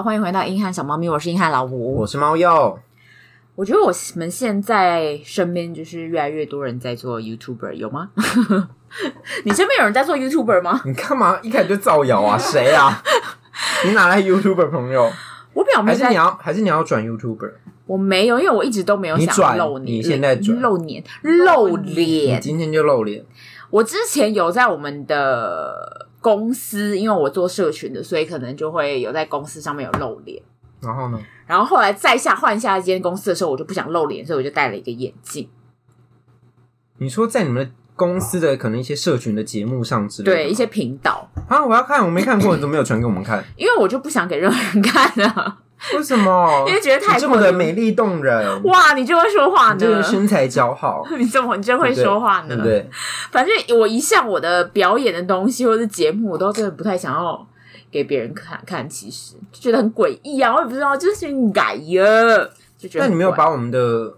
好，欢迎回到英汉小猫咪，我是英汉老吴，我是猫鼬。我觉得我们现在身边就是越来越多人在做 YouTuber，有吗？你身边有人在做 YouTuber 吗？你干嘛一开始就造谣啊？谁啊？你哪来 YouTuber 朋友？我表妹还是你要还是你要转 YouTuber？我没有，因为我一直都没有想露脸。你现在转露脸，露脸，你今天就露脸。我之前有在我们的公司，因为我做社群的，所以可能就会有在公司上面有露脸。然后呢？然后后来再下换下一间公司的时候，我就不想露脸，所以我就戴了一个眼镜。你说在你们公司的可能一些社群的节目上之类的，对一些频道啊，我要看，我没看过，你怎么没有传给我们看？因为我就不想给任何人看啊。为什么？因为觉得太这么的美丽动人哇！你就会说话呢，这个身材姣好，你怎么你真会说话呢？对对？反正我一向我的表演的东西或者是节目，我都真的不太想要给别人看看，其实就觉得很诡异啊！我也不知道，就是改呀，就觉得。那你没有把我们的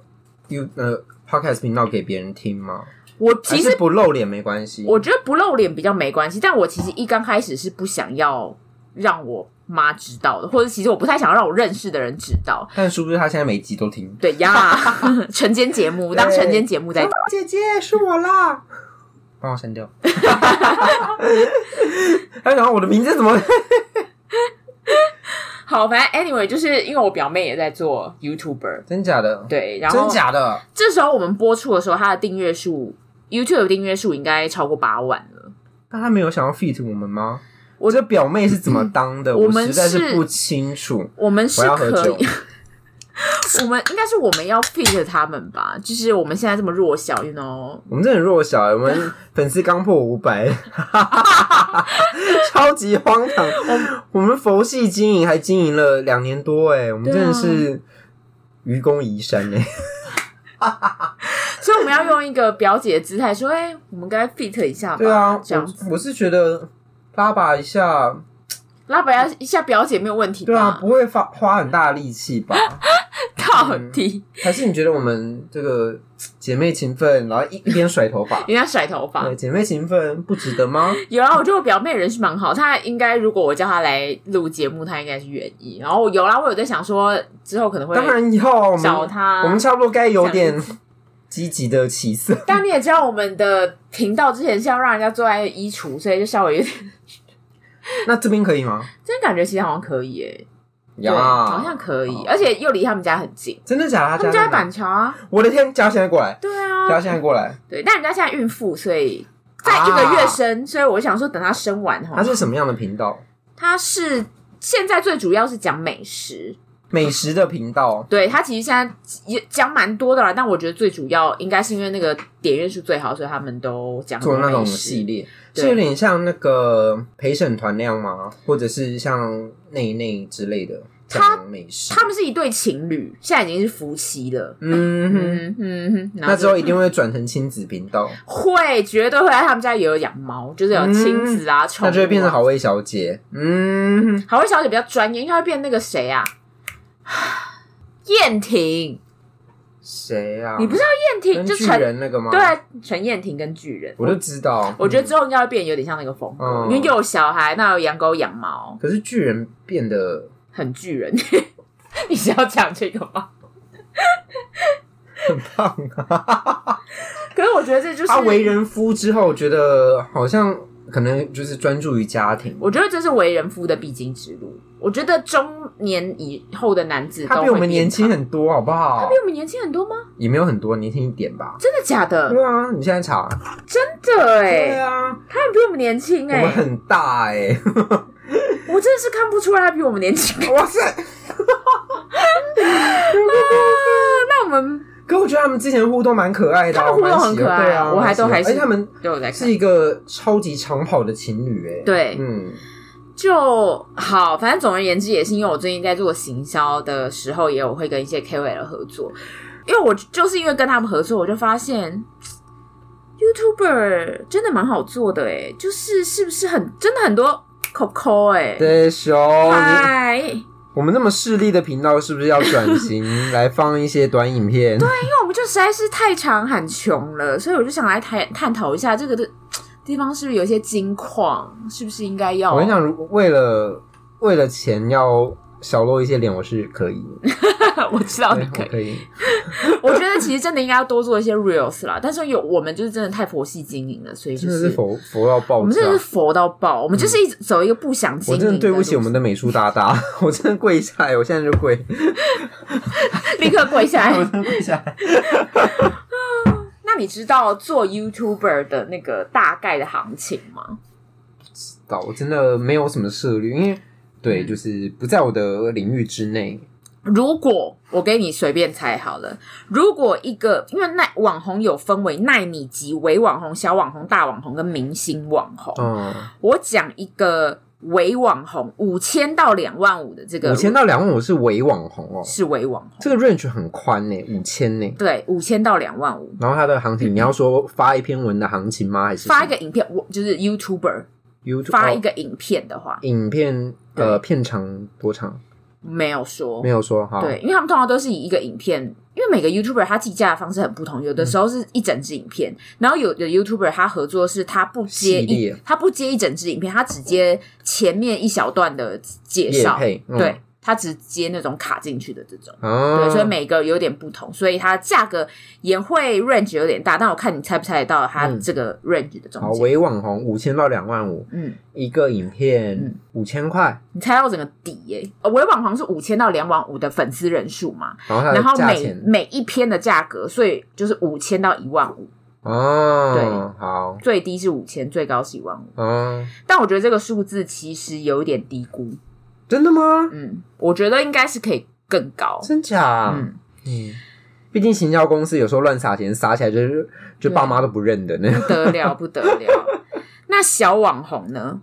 You 呃 Podcast 频道给别人听吗？我其实不露脸没关系，我觉得不露脸比较没关系。但我其实一刚开始是不想要让我妈知道的，或者其实我不太想让我认识的人知道。但是不是他现在每集都听？对呀，晨间节目当晨间节目在。姐姐是我啦，帮我删掉。哎，然后我的名字怎么？好，反正 anyway，就是因为我表妹也在做 YouTuber，真假的？对，然后真假的。这时候我们播出的时候，她的订阅数，YouTube 的订阅数应该超过八万了。那她没有想要 feat 我们吗？我这表妹是怎么当的？嗯、我实在是不清楚。我们是可以。我们应该是我们要 feat 他们吧？就是我们现在这么弱小，you know？我们真的很弱小，我们粉丝刚破五百，超级荒唐。我们佛系经营，还经营了两年多，哎，我们真的是愚公移山，哎。所以我们要用一个表姐的姿态说：“哎，我们该 feat 一下吧。”对啊，这样子我，我是觉得拉拔一下，拉拔一下表姐没有问题吧？对啊，不会花花很大的力气吧？到底、嗯、还是你觉得我们这个姐妹情分，然后一 一边甩头发，一边甩头发，对，姐妹情分不值得吗？有啊，我觉得我表妹人是蛮好，她应该如果我叫她来录节目，她应该是愿意。然后有啦，我有在想说之后可能会当然以后找她，我们差不多该有点积极的起色。但你也知道，我们的频道之前是要让人家坐在衣橱，所以就稍微有点。那这边可以吗？这边感觉其实好像可以诶。呀，好像可以，而且又离他们家很近。真的假的？他们家在板桥啊！我的天，家现在过来。对啊，家现在过来。对，但人家现在孕妇，所以在一个月生，所以我想说等她生完哈。它是什么样的频道？它是现在最主要是讲美食，美食的频道。对，他其实现在也讲蛮多的啦，但我觉得最主要应该是因为那个点阅数最好，所以他们都讲做那种系列，是有点像那个陪审团那样吗？或者是像内内之类的？他他们是一对情侣，现在已经是夫妻了。嗯哼嗯哼，那之后一定会转成亲子频道，会绝对会。他们家也有养猫，就是有亲子啊，宠物，那就会变成好味小姐。嗯，好味小姐比较专业，应该会变那个谁啊？燕婷，谁啊？你不知道燕婷就巨人那个吗？对，陈燕婷跟巨人，我就知道。我觉得之后应该会变有点像那个风格，因为又有小孩，那有养狗养猫。可是巨人变得。很巨人，你是要讲这个吗？很胖啊！可是我觉得这就是他为人夫之后，觉得好像可能就是专注于家庭。我觉得这是为人夫的必经之路。我觉得中年以后的男子，他比我们年轻很多，好不好？他比我们年轻很多吗？也没有很多，年轻一点吧。真的假的？对啊，你现在查，真的哎、欸，对啊，他比我们年轻哎、欸，我们很大哎、欸。我真的是看不出来他比我们年轻。哇塞！那我们，可我觉得他们之前互动蛮可爱的，他们互动很可爱，对啊，我还都还是，而且他们是一个超级长跑的情侣，哎，对，嗯，就好，反正总而言之，也是因为我最近在做行销的时候，也有会跟一些 KOL 合作，因为我就是因为跟他们合作，我就发现 YouTuber 真的蛮好做的，哎，就是是不是很真的很多。Coco 哎，对熊，嗨，我们那么势利的频道是不是要转型来放一些短影片？对，因为我们就实在是太长很穷了，所以我就想来探探讨一下这个的地方是不是有一些金矿，是不是应该要？我跟你讲，如果为了为了钱要小露一些脸，我是可以。我知道你可以。可以。我觉得其实真的应该要多做一些 reels 啦，但是有我们就是真的太佛系经营了，所以就是，是佛佛到爆。我们真的是佛到爆，我们就是一直走一个不想经营。我真的对不起我们的美术大大，我真的跪下来，我现在就跪，立刻跪下来，我真的跪下来。那你知道做 YouTuber 的那个大概的行情吗？不知道，我真的没有什么涉猎，因为对，就是不在我的领域之内。如果我给你随便猜好了，如果一个因为奈网红有分为耐米级、微网红、小网红、大网红跟明星网红。嗯，我讲一个微网红五千到两万五的这个，五千到两万五是伪网红哦，是伪网红，这个 range 很宽呢，五千呢，对，五千到两万五。然后它的行情，嗯、你要说发一篇文的行情吗？还是发一个影片？我就是 YouTuber，YouTube 发一个影片的话，哦、影片呃片长多长？没有说，没有说哈。对，因为他们通常都是以一个影片，每个 YouTuber 他计价的方式很不同，有的时候是一整支影片，嗯、然后有的 YouTuber 他合作是他不接一，他不接一整支影片，他只接前面一小段的介绍，嗯、对。它只接那种卡进去的这种，哦、对，所以每个有点不同，所以它价格也会 range 有点大。但我看你猜不猜得到它这个 range 的中间？好，微网红五千到两万五，嗯，一个影片五千块，你猜到整个底耶？呃，微网红是五千到两万五的粉丝人数嘛？然后，然后每每一篇的价格，所以就是五千到一万五。哦，对，好，最低是五千，最高是一万五。嗯，但我觉得这个数字其实有一点低估。真的吗？嗯，我觉得应该是可以更高。真假？嗯嗯，毕竟行销公司有时候乱撒钱，撒起来就是就爸妈都不认的那不得了，不得了。那小网红呢？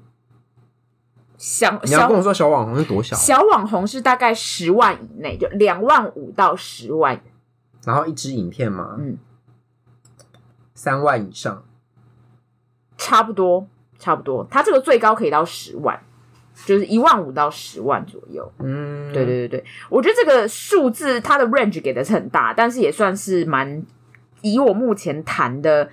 小你要跟我说小网红是多小？小网红是大概十万以内，就两万五到十万。然后一支影片嘛，嗯，三万以上，差不多，差不多。它这个最高可以到十万。就是一万五到十万左右，嗯，对对对对，我觉得这个数字它的 range 给的是很大，但是也算是蛮，以我目前谈的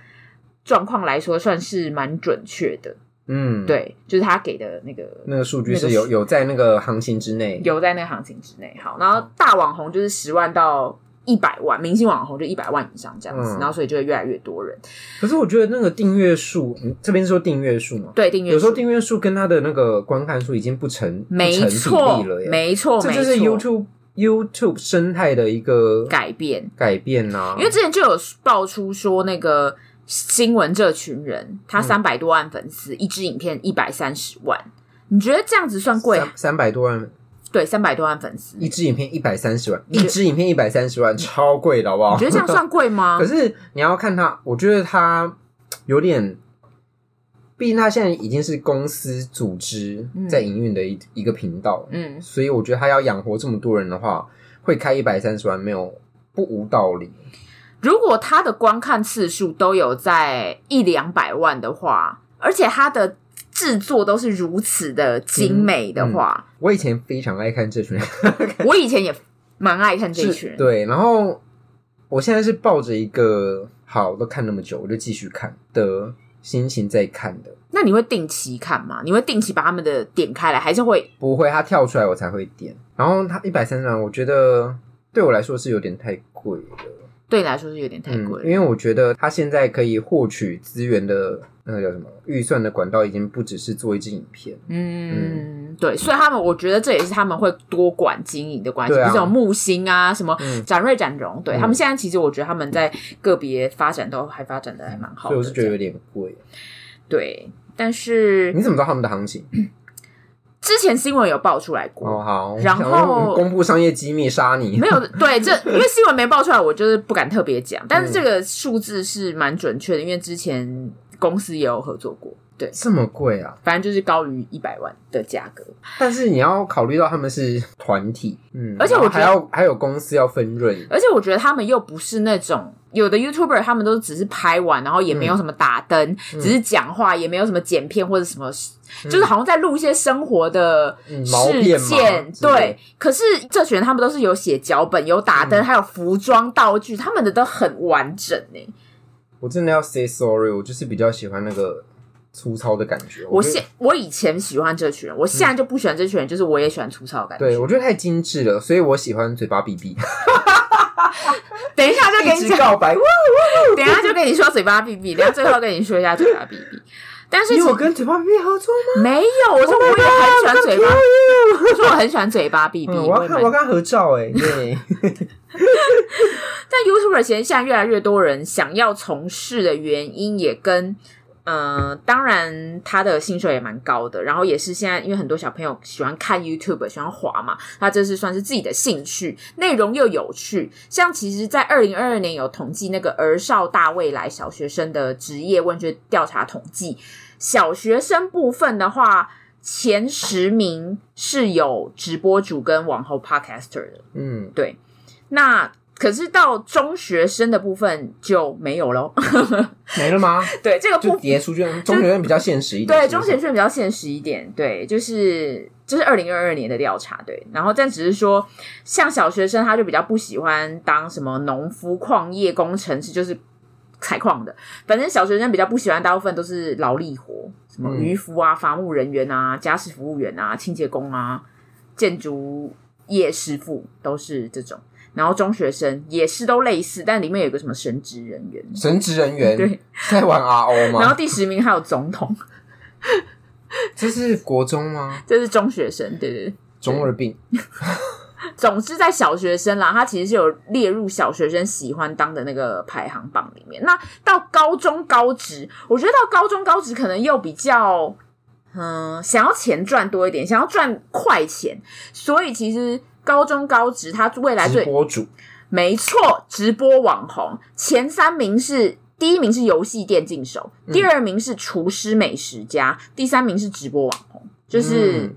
状况来说，算是蛮准确的，嗯，对，就是他给的那个那个数据是有有在那个行情之内，有在那个行情之内，好，然后大网红就是十万到。一百万明星网红就一百万以上这样子，嗯、然后所以就会越来越多人。可是我觉得那个订阅数，这边是说订阅数嘛？对，订阅数有时候订阅数跟他的那个观看数已经不成没错不成比例了耶，没错，这就是 YouTube。YouTube 生态的一个改变改变啊！因为之前就有爆出说那个新闻这群人，他三百多万粉丝，嗯、一支影片一百三十万，你觉得这样子算贵？三百多万。对，三百多万粉丝，一支影片一百三十万，一支影片一百三十万，超贵的好不好？你觉得这样算贵吗？可是你要看他，我觉得他有点，毕竟他现在已经是公司组织在营运的一一个频道，嗯，所以我觉得他要养活这么多人的话，会开一百三十万没有不无道理。如果他的观看次数都有在一两百万的话，而且他的。制作都是如此的精美的话，嗯嗯、我以前非常爱看这群人，我以前也蛮爱看这群人。对，然后我现在是抱着一个好都看那么久，我就继续看的心情在看的。那你会定期看吗？你会定期把他们的点开来，还是会？不会，他跳出来我才会点。然后他一百三十万，我觉得对我来说是有点太贵了。对你来说是有点太贵，嗯，因为我觉得他现在可以获取资源的那个叫什么预算的管道，已经不只是做一支影片。嗯，嗯对，所以他们我觉得这也是他们会多管经营的关系，比如这种木星啊，什么展瑞展荣，对、嗯、他们现在其实我觉得他们在个别发展都还发展的还蛮好的，所以我是觉得有点贵。对，但是你怎么知道他们的行情？之前新闻有爆出来过，哦、好，然后公布商业机密杀你。没有，对，这因为新闻没爆出来，我就是不敢特别讲。但是这个数字是蛮准确的，因为之前公司也有合作过。对，这么贵啊！反正就是高于一百万的价格。但是你要考虑到他们是团体，嗯，而且我还要还有公司要分润，而且我觉得他们又不是那种。有的 YouTuber 他们都只是拍完，然后也没有什么打灯，嗯、只是讲话，也没有什么剪片或者什么，嗯、就是好像在录一些生活的事件。嗯、对，可是这群人他们都是有写脚本、有打灯，嗯、还有服装道具，他们的都很完整呢。我真的要 say sorry，我就是比较喜欢那个粗糙的感觉。我现我以前喜欢这群人，我现在就不喜欢这群人，嗯、就是我也喜欢粗糙的感觉。对，我觉得太精致了，所以我喜欢嘴巴闭闭。等一下就跟你告白，等一下就跟你说嘴巴闭闭，等下最后跟你说一下嘴巴闭闭。但是你有跟嘴巴闭闭合作吗？没有，我说我也很喜欢嘴巴，我说我很喜欢嘴巴闭闭。我要看，我要跟他合照哎。对。但 YouTuber 现在越来越多人想要从事的原因，也跟嗯、呃，当然他的薪水也蛮高的，然后也是现在因为很多小朋友喜欢看 YouTube，喜欢滑嘛，他这是算是自己的兴趣，内容又有趣。像其实，在二零二二年有统计那个儿少大未来小学生的职业问卷调查统计，小学生部分的话，前十名是有直播主跟网红 Podcaster 的，嗯，对。那可是到中学生的部分就没有喽，没了吗？对，这个部分中学生比较现实一点。对，中学生比较现实一点。对，就是就是二零二二年的调查。对，然后但只是说，像小学生他就比较不喜欢当什么农夫、矿业工程师，就是采矿的。反正小学生比较不喜欢，大部分都是劳力活，什么渔夫啊、伐木人员啊、家事服务员啊、清洁工啊、建筑业师傅，都是这种。然后中学生也是都类似，但里面有个什么神职人员，神职人员对，在玩 RO 吗？然后第十名还有总统，这是国中吗？这是中学生，对对对，中二病。总之，在小学生啦，他其实是有列入小学生喜欢当的那个排行榜里面。那到高中高职，我觉得到高中高职可能又比较，嗯，想要钱赚多一点，想要赚快钱，所以其实。高中高职，他未来最直播主，没错，直播网红。前三名是：第一名是游戏电竞手，嗯、第二名是厨师美食家，第三名是直播网红，就是、嗯、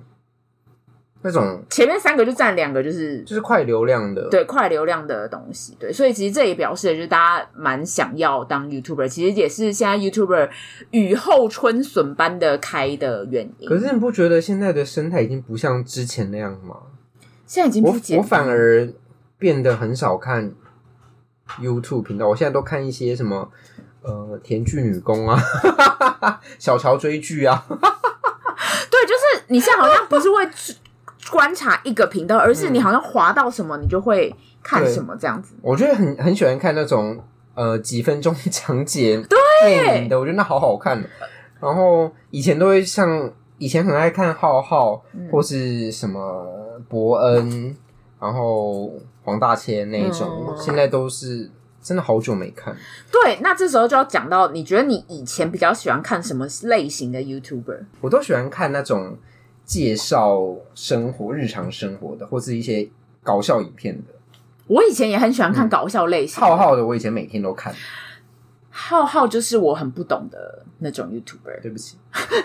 那种前面三个就占两个，就是就是快流量的，对，快流量的东西，对，所以其实这也表示就是大家蛮想要当 YouTuber，其实也是现在 YouTuber 雨后春笋般的开的原因。可是你不觉得现在的生态已经不像之前那样吗？现在已经不我我反而变得很少看 YouTube 频道，我现在都看一些什么呃甜剧女工啊，小乔追剧啊。对，就是你现在好像不是会观察一个频道，而是你好像滑到什么，你就会看什么这样子。我觉得很很喜欢看那种呃几分钟讲解电影的，我觉得那好好看。然后以前都会像。以前很爱看浩浩，或是什么博恩，然后黄大千那种，嗯、现在都是真的好久没看。对，那这时候就要讲到，你觉得你以前比较喜欢看什么类型的 YouTuber？我都喜欢看那种介绍生活、日常生活的，或是一些搞笑影片的。我以前也很喜欢看搞笑类型的，浩浩的，我以前每天都看。浩浩就是我很不懂的那种 YouTuber，对不起，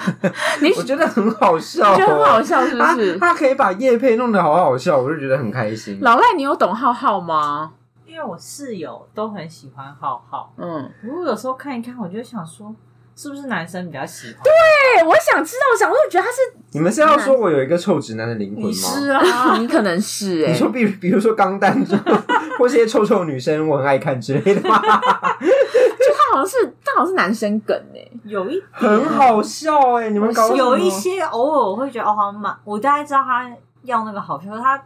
你我觉得很好笑，哦，觉得很好笑是不是？他，他可以把叶配弄得好好笑，我就觉得很开心。老赖，你有懂浩浩吗？因为我室友都很喜欢浩浩，嗯，不过有时候看一看，我就想说，是不是男生比较喜欢？对，我想知道，我想说，我觉得他是你们是要说我有一个臭直男的灵魂吗？是啊，你可能是 哎，欸，你说比比如说钢弹或是些臭臭女生，我很爱看之类的吗？好像是，他好像是男生梗哎、欸，有一点。很好笑哎、欸，你们搞有一些偶尔我会觉得哦，好像蛮，我大概知道他要那个好笑，他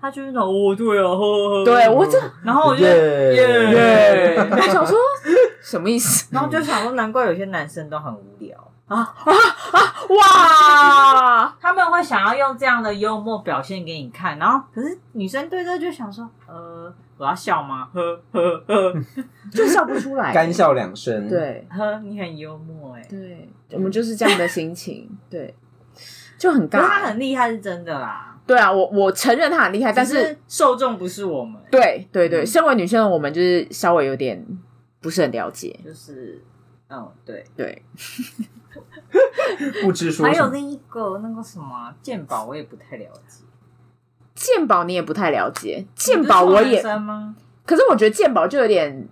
他就是那种哦，对啊，呵呵。对我这，然后我就耶耶，我想说什么意思？然后就想说，难怪有些男生都很无聊啊啊啊！哇，他们会想要用这样的幽默表现给你看，然后可是女生对这就想说，呃。我要笑吗？呵呵呵，就笑不出来，干笑两声。对，呵，你很幽默哎。对，我们就是这样的心情。对，就很尬。他很厉害是真的啦。对啊，我我承认他很厉害，但是受众不是我们。对对对，身为女生的我们就是稍微有点不是很了解。就是，嗯，对对。不知说。还有另一个那个什么鉴宝，我也不太了解。鉴宝你也不太了解，鉴宝我也，可是我觉得鉴宝就有点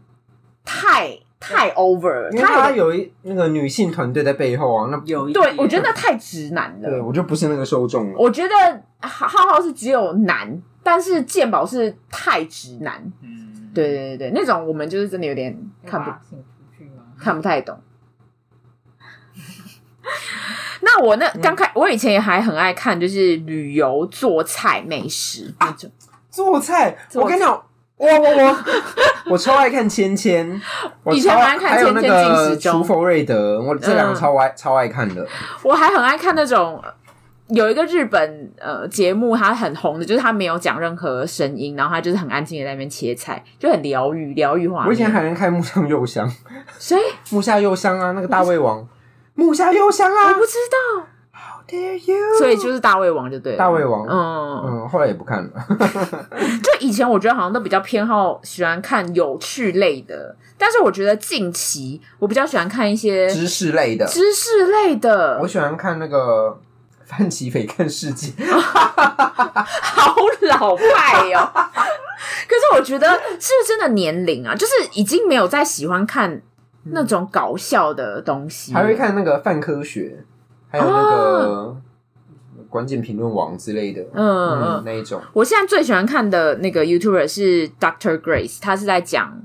太太 over，因为他有一那个女性团队在背后啊，那有一对，我觉得那太直男了，对我就不是那个受众了。我觉得浩浩是只有男，但是鉴宝是太直男，嗯，对对对对，那种我们就是真的有点看不看不太懂。那我那刚开，我以前也还很爱看，就是旅游、做菜、美食那种。做菜，我跟你讲，我我我 我超爱看芊芊，以前蛮爱看芊芊进食中、厨佛瑞德，我这两个超爱超爱看的。我还很爱看那种。有一个日本呃节目，它很红的，就是它没有讲任何声音，然后它就是很安静的在那边切菜，就很疗愈疗愈化。我以前还能看木下佑香，谁？木下佑香啊，那个大胃王，木下优香啊，我不知道。How dare you？所以就是大胃王就对了，大胃王。嗯嗯，后来也不看了。就以前我觉得好像都比较偏好喜欢看有趣类的，但是我觉得近期我比较喜欢看一些知识类的，知识类的。我喜欢看那个。范奇斐看世界，好老派哟、喔！可是我觉得是不是真的年龄啊？就是已经没有再喜欢看那种搞笑的东西，还会看那个泛科学，还有那个关键评论网之类的，嗯嗯，嗯，那一种。我现在最喜欢看的那个 YouTuber 是 Doctor Grace，他是在讲。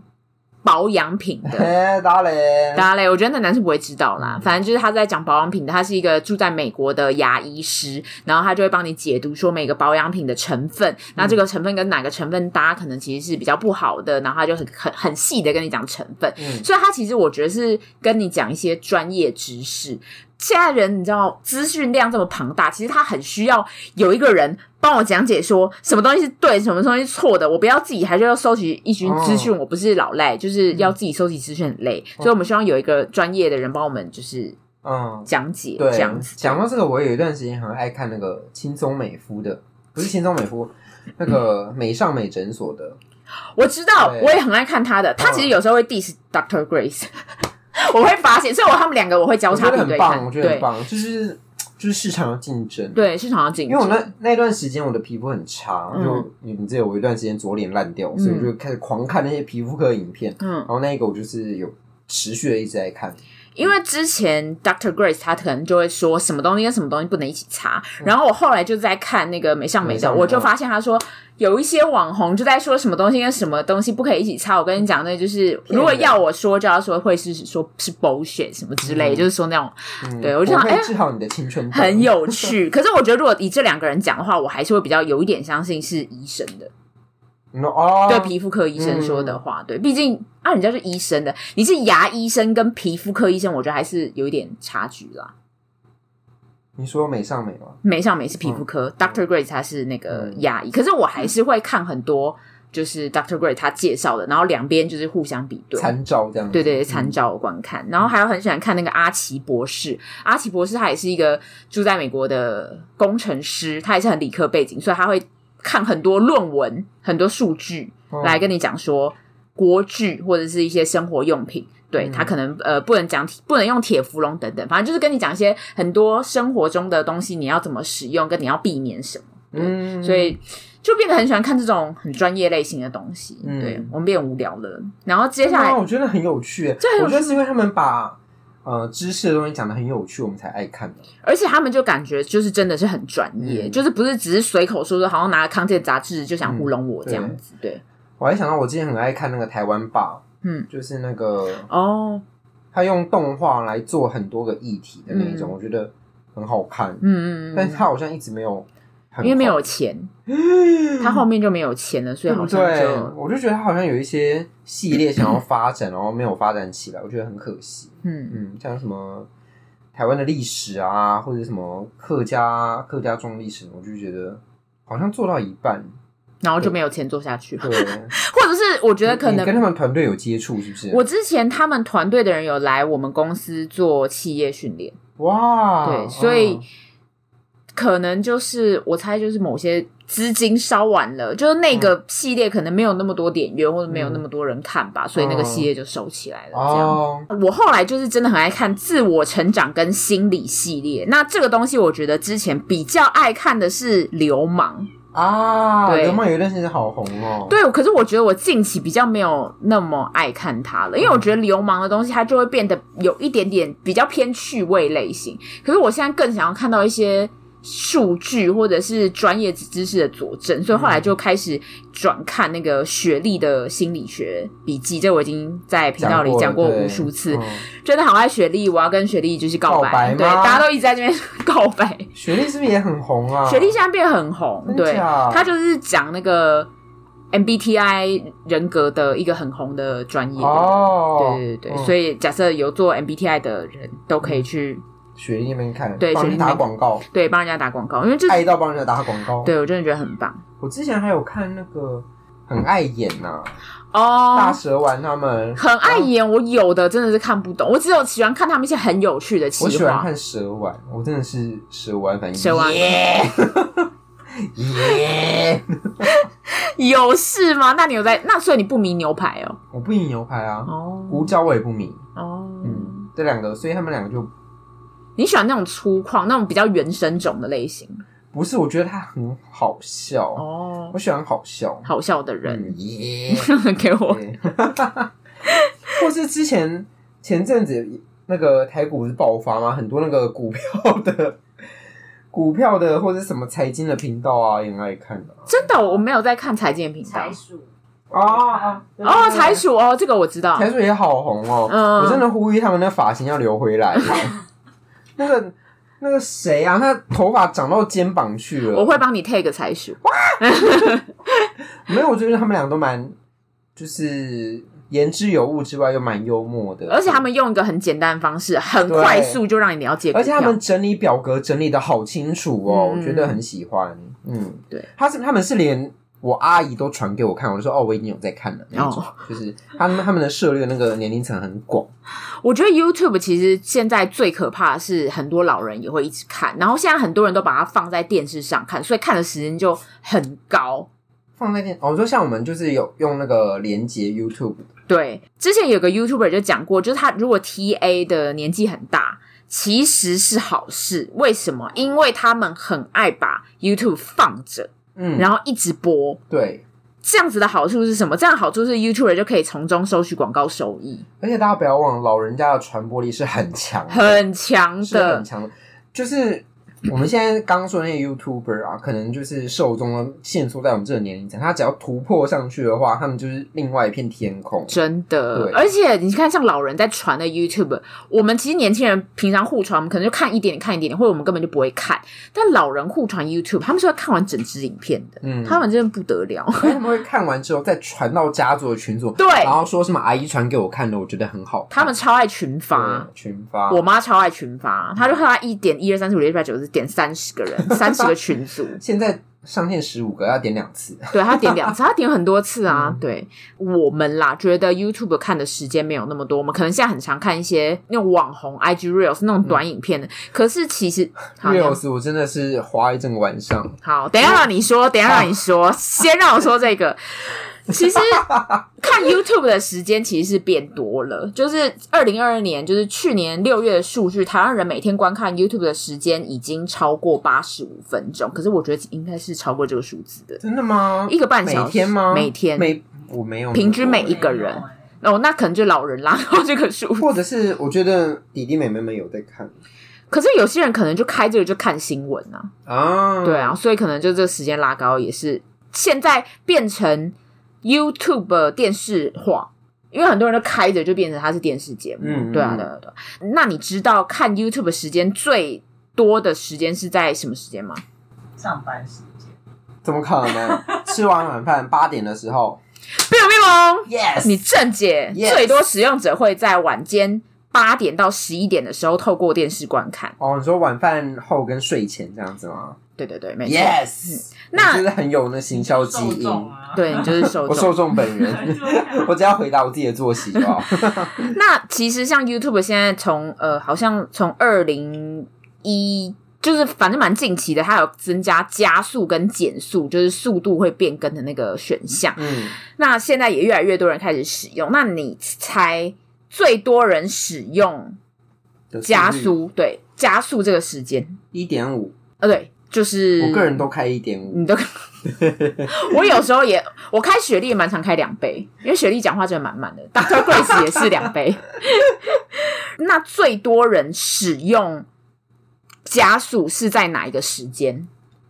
保养品的，达雷，达雷，我觉得那男生不会知道啦。反正就是他在讲保养品的，他是一个住在美国的牙医师，然后他就会帮你解读说每个保养品的成分，那这个成分跟哪个成分搭可能其实是比较不好的，然后他就很很很细的跟你讲成分，嗯，所以他其实我觉得是跟你讲一些专业知识。现在人你知道资讯量这么庞大，其实他很需要有一个人帮我讲解，说什么东西是对，什么东西是错的。我不要自己还是要收集一群资讯，我不是老赖，就是要自己收集资讯很累，所以我们希望有一个专业的人帮我们，就是嗯讲解这样子。讲到这个，我有一段时间很爱看那个轻松美肤的，不是轻松美肤，那个美尚美诊所的，我知道，我也很爱看他的。他其实有时候会 diss Doctor Grace。我会发现，所以我他们两个我会交叉比对看。我觉得很棒，就是就是市场要竞争，对市场要竞争。因为我那那段时间我的皮肤很差，嗯、就你你记得我一段时间左脸烂掉，所以我就开始狂看那些皮肤科的影片。嗯，然后那一个我就是有持续的一直在看。因为之前 Doctor Grace 他可能就会说什么东西跟什么东西不能一起擦，然后我后来就在看那个美尚美的，我就发现他说有一些网红就在说什么东西跟什么东西不可以一起擦。我跟你讲，那就是如果要我说，就要说会是说是 bullshit 什么之类，就是说那种，对我就想哎，治好你的青春，很有趣。可是我觉得如果以这两个人讲的话，我还是会比较有一点相信是医生的。哦，对皮肤科医生说的话，对，毕竟啊，人家是医生的，你是牙医生跟皮肤科医生，我觉得还是有一点差距啦。你说美尚美吗？美尚美是皮肤科，Doctor Grace 他是那个牙医，可是我还是会看很多，就是 Doctor Grace 他介绍的，然后两边就是互相比对，参照这样，对对，参照观看，然后还有很喜欢看那个阿奇博士，阿奇博士他也是一个住在美国的工程师，他也是很理科背景，所以他会。看很多论文，很多数据来跟你讲说锅具或者是一些生活用品，对，他可能呃不能讲不能用铁氟龙等等，反正就是跟你讲一些很多生活中的东西，你要怎么使用，跟你要避免什么。嗯，所以就变得很喜欢看这种很专业类型的东西。对，我们变无聊了。然后接下来我觉得很有趣，这我觉得是因为他们把。呃，知识的东西讲的很有趣，我们才爱看的。而且他们就感觉就是真的是很专业，嗯、就是不是只是随口说说，好像拿了康健杂志就想糊弄我这样子。嗯、对，对我还想到我之前很爱看那个台湾吧，嗯，就是那个哦，他用动画来做很多个议题的那一种，嗯、我觉得很好看。嗯嗯，但是他好像一直没有。因为没有钱，他后面就没有钱了，所以好像就对，我就觉得他好像有一些系列想要发展，然后没有发展起来，我觉得很可惜。嗯嗯，像什么台湾的历史啊，或者什么客家客家中历史，我就觉得好像做到一半，然后就没有钱做下去。对，或者是我觉得可能跟他们团队有接触，是不是？我之前他们团队的人有来我们公司做企业训练，哇，对，所以。可能就是我猜，就是某些资金烧完了，就是那个系列可能没有那么多点阅，或者没有那么多人看吧，所以那个系列就收起来了。这样，我后来就是真的很爱看自我成长跟心理系列。那这个东西，我觉得之前比较爱看的是《流氓》啊，对，《流氓》有一段时间好红哦。对，可是我觉得我近期比较没有那么爱看它了，因为我觉得《流氓》的东西它就会变得有一点点比较偏趣味类型。可是我现在更想要看到一些。数据或者是专业知识的佐证，所以后来就开始转看那个雪莉的心理学笔记。这我已经在频道里讲过无数次，真的好爱雪莉，我要跟雪莉就是告白。告白对，大家都一直在这边 告白。雪莉是不是也很红啊？雪莉现在变很红，对，她就是讲那个 MBTI 人格的一个很红的专业。哦，对对对对，嗯、所以假设有做 MBTI 的人都可以去。雪莉那边看，对，帮人打广告，对，帮人家打广告，因为就是爱到帮人家打广告，对我真的觉得很棒。我之前还有看那个很爱演呐，哦，大蛇丸他们很爱演，我有的真的是看不懂，我只有喜欢看他们一些很有趣的企划。我喜欢看蛇丸，我真的是蛇丸反应，蛇丸耶耶，有事吗？那你有在？那所以你不迷牛排哦？我不迷牛排啊，哦，胡椒我也不迷哦，嗯，这两个，所以他们两个就。你喜欢那种粗犷、那种比较原生种的类型？不是，我觉得他很好笑哦。我喜欢好笑、好笑的人。耶、嗯，给我。或是之前前阵子那个台股是爆发吗？很多那个股票的、股票的或者什么财经的频道啊，也很爱看的。真的，我没有在看财经的频道。财鼠哦哦，财鼠哦，这个我知道。财鼠也好红哦。嗯，我真的呼吁他们的发型要留回来。那个那个谁啊？他头发长到肩膀去了。我会帮你 take 个彩数。哇！没有，我觉得他们俩都蛮，就是言之有物之外，又蛮幽默的。而且他们用一个很简单的方式，很快速就让你了解。而且他们整理表格整理的好清楚哦，嗯、我觉得很喜欢。嗯，对，他是他们是连。我阿姨都传给我看，我就说哦，我已经有在看了。那种、oh. 就是他们他们的涉猎那个年龄层很广。我觉得 YouTube 其实现在最可怕的是很多老人也会一直看，然后现在很多人都把它放在电视上看，所以看的时间就很高。放在电，我、哦、说像我们就是有用那个连接 YouTube。对，之前有个 YouTuber 就讲过，就是他如果 TA 的年纪很大，其实是好事。为什么？因为他们很爱把 YouTube 放着。嗯，然后一直播，对，这样子的好处是什么？这样好处是 YouTuber 就可以从中收取广告收益，而且大家不要忘了，老人家的传播力是很强的，很强的，很强的，就是。我们现在刚刚说的那些 YouTuber 啊，可能就是受众限缩在我们这个年龄层，他只要突破上去的话，他们就是另外一片天空。真的，对。而且你看，像老人在传的 YouTube，我们其实年轻人平常互传，我们可能就看一点点，看一点点，或者我们根本就不会看。但老人互传 YouTube，他们是要看完整支影片的，嗯，他们真的不得了。他们会看完之后再传到家族的群组，对，然后说什么阿姨传给我看的，我觉得很好。他们超爱群发，群发。我妈超爱群发，她就看她一点一二三四五六七八九十点三十个人。三十个群组，现在上线十五个，要点两次。对，他点两次，他点很多次啊。嗯、对我们啦，觉得 YouTube 看的时间没有那么多，我们可能现在很常看一些那种网红 IG Reels 那种短影片的。嗯、可是其实 Reels 我真的是花一整个晚上。好，等一下让你说，等一下让你说，啊、先让我说这个。其实看 YouTube 的时间其实是变多了，就是二零二二年，就是去年六月的数据，台湾人每天观看 YouTube 的时间已经超过八十五分钟。可是我觉得应该是超过这个数字的。真的吗？一个半小时？每天吗？每天？每我没有平均每一个人哦，那可能就老人拉到这个数，或者是我觉得弟弟妹妹们有在看。可是有些人可能就开这个就看新闻啊，啊，对啊，所以可能就这个时间拉高也是现在变成。YouTube 电视化，因为很多人都开着，就变成它是电视节目。嗯，对啊，对啊，对啊。那你知道看 YouTube 时间最多的时间是在什么时间吗？上班时间？怎么可能？吃完晚饭八点的时候。没有，没有。Yes，你正解。Yes. 最多使用者会在晚间八点到十一点的时候透过电视观看。哦，你说晚饭后跟睡前这样子吗？对对对，没错。Yes，那就是很有那行销基因。啊、对，你就是受众。我受众本人，我只要回答我自己的作息就好。那其实像 YouTube 现在从呃，好像从二零一，就是反正蛮近期的，它有增加加速跟减速，就是速度会变更的那个选项。嗯，那现在也越来越多人开始使用。那你猜最多人使用加速？对，加速这个时间一点五。呃，对。就是我个人都开一点五，你都，我有时候也，我开雪莉也蛮常开两杯，因为雪莉讲话真的蛮慢的，Dr. Grace 也是两杯。那最多人使用加速是在哪一个时间？